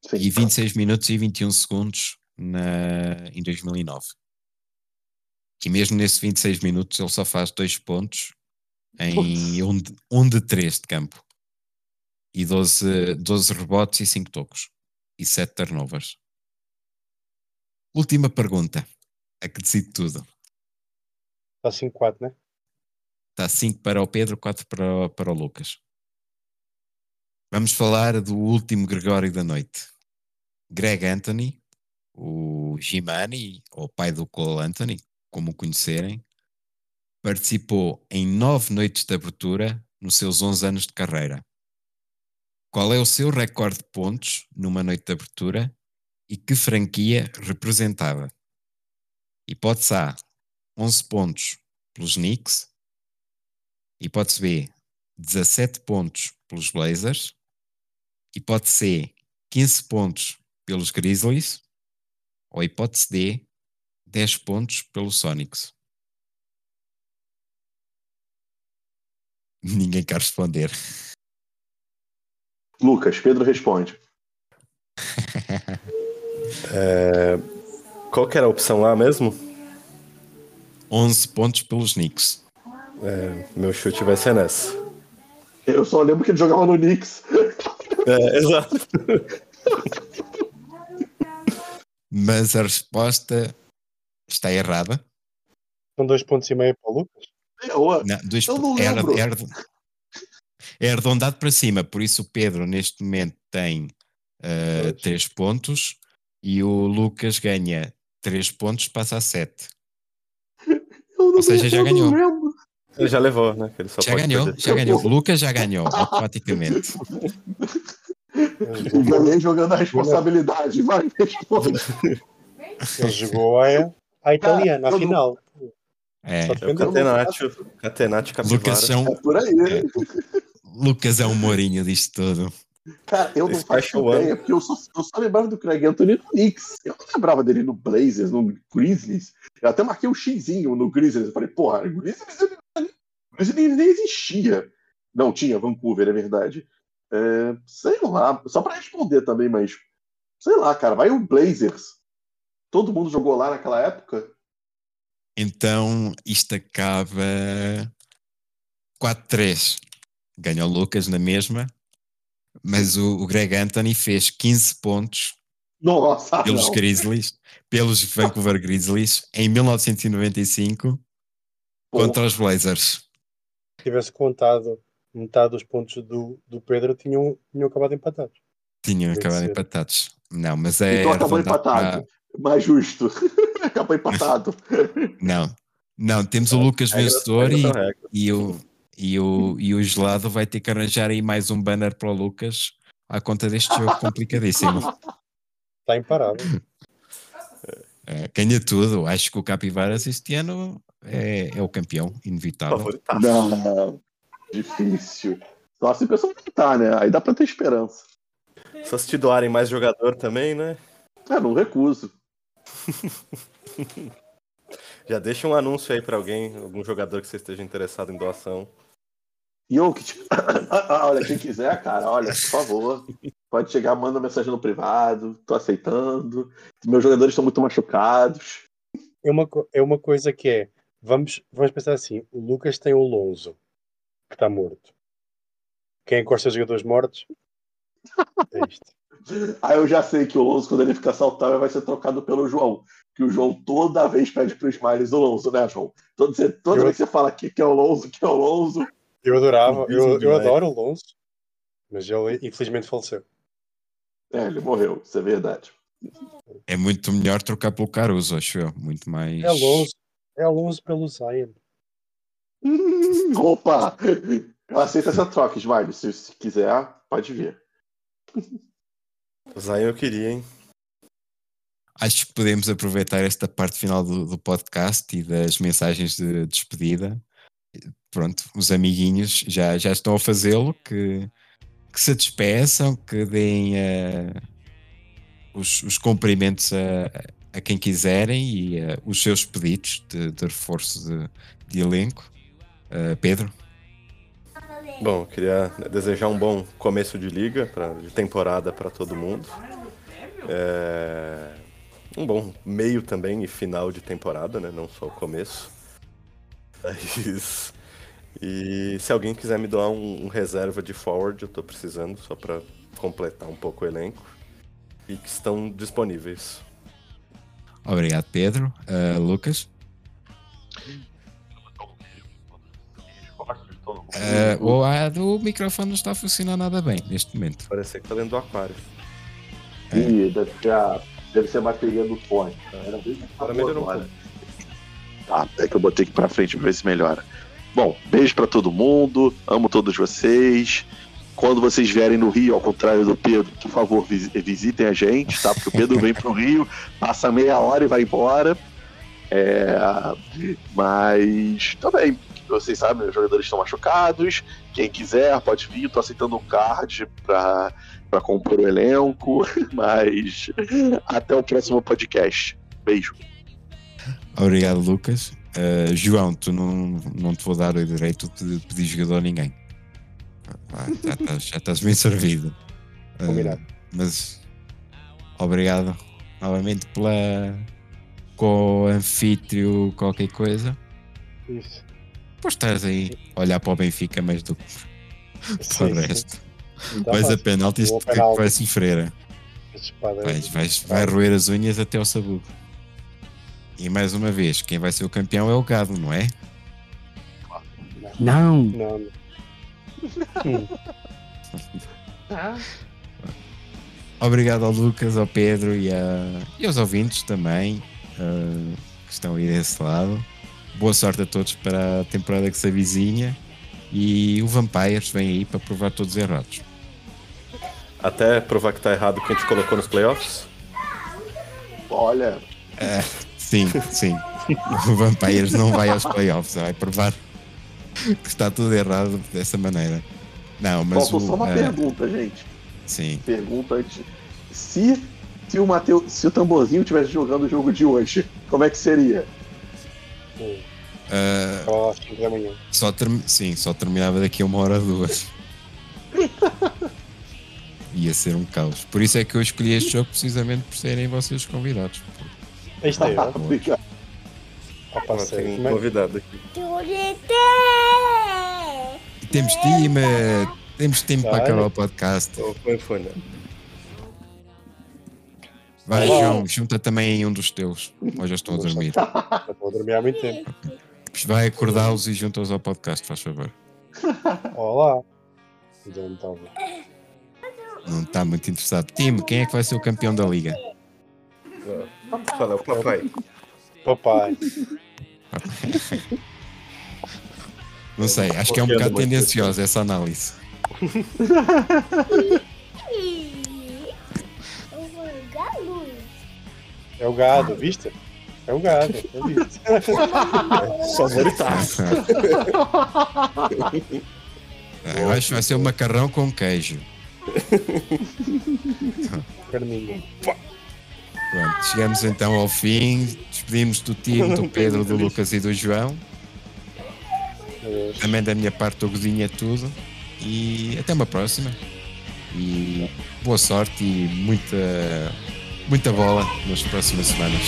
Sim. e 26 minutos e 21 segundos na, em 2009. E mesmo nesses 26 minutos ele só faz 2 pontos em 1 um de, um de 3 de campo. E 12, 12 rebotes e 5 tocos. e 7 turnovers. Última pergunta, a que decide tudo. Está 5-4, né? Está 5 para o Pedro, 4 para, o- para o Lucas. Vamos falar do último Gregório da noite. Greg Anthony, o Gimani, ou pai do Cole Anthony, como o conhecerem, participou em nove noites de abertura nos seus 11 anos de carreira. Qual é o seu recorde de pontos numa noite de abertura e que franquia representava? Hipótese A, 11 pontos pelos Knicks. Hipótese B, 17 pontos pelos Blazers. Hipótese C, 15 pontos pelos Grizzlies. Ou hipótese D, 10 pontos pelos Sonics. Ninguém quer responder. Lucas, Pedro responde. Qual que era a opção lá mesmo? 11 pontos pelos Knicks. É, meu chute vai ser nessa. Eu só lembro que ele jogava no Knicks. É, exato. Mas a resposta está errada. São dois pontos e meio para o Lucas. Eu, Não, dois Eu não é, lembro. é ar- é arredondado para cima, por isso o Pedro neste momento tem Dois. 3 pontos e o Lucas ganha 3 pontos, passa a 7. eu não Ou seja, já ganhou. Ele já levou, né? que Ele só Já pode ganhou, perder. já ganhou. O Lucas já ganhou, automaticamente. Eu ganhei jogando a responsabilidade. Vai, responde. Ele jogou a, a italiana, eu a não- final. É, Só É. Catenaccio, Catenaccio. Lucas, são, É por aí. É. Lucas é o Mourinho disto tudo. Cara, eu não faço Special ideia, porque eu só, eu só lembrava do Craig Anthony no Knicks. Eu não lembrava dele no Blazers, no Grizzlies. Eu até marquei um xizinho no Grizzlies. Eu falei, porra, Grizzlies, ele- Grizzlies nem existia. Não, tinha Vancouver, é verdade. É, sei lá, só pra responder também, mas sei lá, cara, vai o Blazers. Todo mundo jogou lá naquela época? Então isto acaba 4-3. Ganha o Lucas na mesma, mas o, o Greg Anthony fez 15 pontos Nossa, pelos não. Grizzlies, pelos Vancouver Grizzlies, em 1995 Porra. contra os Blazers. Se tivesse contado metade dos pontos do, do Pedro, tinham, tinham acabado empatados. Tinham acabado empatados. Não, mas é. Então acabou empatado. Mais justo. acabou empatado. para- Não, não, temos o Lucas Regras- vencedor regras e, são regras. e, o, e, o, e o gelado vai ter que arranjar aí mais um banner para o Lucas à conta deste jogo complicadíssimo. Está imparável. É, ganha tudo. Acho que o Capivaras este ano é, é o campeão, inevitável. Favoritaço. Não, difícil. Só se o pessoal tentar, né? Aí dá pra ter esperança. Só se te doarem mais jogador também, né? É, não recuso. Já deixa um anúncio aí pra alguém, algum jogador que você esteja interessado em doação. Jokic. Ah, olha, quem quiser, cara, olha, por favor. Pode chegar, manda mensagem no privado. Tô aceitando. Meus jogadores estão muito machucados. É uma, é uma coisa que é. Vamos, vamos pensar assim: o Lucas tem o Lonzo, que está morto. Quem encosta os jogadores mortos? É isto. Aí eu já sei que o Lonzo, quando ele ficar saudável, vai ser trocado pelo João. Que o João toda vez pede pro Smiles o Lonzo, né, João? Toda, toda Eu- vez que você fala que, que é o Lonzo, que é o Lonzo. Eu adorava, eu, eu adoro o Lonzo, mas ele infelizmente faleceu. É, ele morreu, isso é verdade. É muito melhor trocar pelo Caruso, acho eu. Muito mais. É Lonzo, é Lonzo pelo Zion. Hum, opa! Eu aceito essa troca, Smiles. Se, se quiser, pode vir. O Zion eu queria, hein? Acho que podemos aproveitar esta parte final do, do podcast e das mensagens de despedida. Pronto, os amiguinhos já, já estão a fazê-lo, que, que se despeçam, que deem eh, os, os cumprimentos a, a quem quiserem e eh, os seus pedidos de, de reforço de, de elenco. Eh, Pedro, Bom, queria desejar um bom começo de liga, pra, de temporada para todo mundo. É, um bom meio também e final de temporada, né? Não só o começo. Mas- E se alguém quiser me doar um, um reserva de forward, eu tô precisando, só para completar um pouco o elenco. e que estão disponíveis. Obrigado, Pedro. Uh, Lucas? Uh, o, a, o microfone não está a funcionar nada bem neste momento. Parece que está dentro do aquário. É. Ih, deve ser a, deve ser a bateria do fone. Era bem melhorou um agora. Tá, é que eu botei aqui pra frente pra ver se melhora. Bom, beijo pra todo mundo, amo todos vocês. Quando vocês vierem no Rio, ao contrário do Pedro, por favor, vis- visitem a gente, tá? Porque o Pedro vem pro Rio, passa meia hora e vai embora. É, mas também, vocês sabem, os jogadores estão machucados. Quem quiser pode vir, tô aceitando um card pra compor o elenco. Mas até o próximo podcast. Beijo. Obrigado, Lucas. Uh, João, tu não, não te vou dar o direito de pedir jogador a ninguém. Vá, já, estás, já estás bem servido. Uh, mas obrigado novamente pela com o anfítrio qualquer coisa. Isso. Pois estás aí a olhar para o Benfica mais do que para o resto. Tá Vais a fácil. penaltis Vou que vai sofrer. Vais, vais, vai roer as unhas até ao sabugo. E mais uma vez, quem vai ser o campeão é o gado, não é? Não! Não, não. Obrigado ao Lucas, ao Pedro e, a, e aos ouvintes também ah, que estão aí desse lado. Boa sorte a todos para a temporada que se avizinha. E o Vampires vem aí para provar todos errados. Até provar que tá errado o que a gente colocou nos playoffs. Olha, Sim, sim. o Vampires não vai aos playoffs, vai provar que está tudo errado dessa maneira. Não, mas faltou o, só uma ah, pergunta, gente. Sim. Pergunta antes. Se, se o Mateu, se o tamborzinho estivesse jogando o jogo de hoje, como é que seria? hum. Ah, Acaba às 5 da manhã. Só term... Sim, só terminava daqui a uma hora ou duas. Ia ser um caos. Por isso é que eu escolhi este jogo precisamente por serem vocês os convidados. Aí está eu. Obrigado. Ah, pá, Ah, tem um é- convidado aqui. Temos time! Temos time para acabar o podcast. Então, o fone. Vai. João, junta também aí um dos teus. Ou já estão a dormir. Estou a dormir há muito tempo. Vai acordá-los e junta-os ao podcast, faz favor. Olá. Não estava. Não está muito interessado. Time, quem é que vai ser o campeão da liga? Fala, papai. Papai. Não sei, acho que é um Confiando bocado tendenciosa essa análise. É o gado, viste? É o gado. Eu vi. Favoritaço. Eu acho que vai ser um macarrão com queijo. Carninha. Pronto, chegamos então ao fim. Despedimos do time, do Pedro, do Lucas e do João. Também da minha parte, do Godinho é tudo. E até uma próxima. E boa sorte e muita, muita bola nas próximas semanas.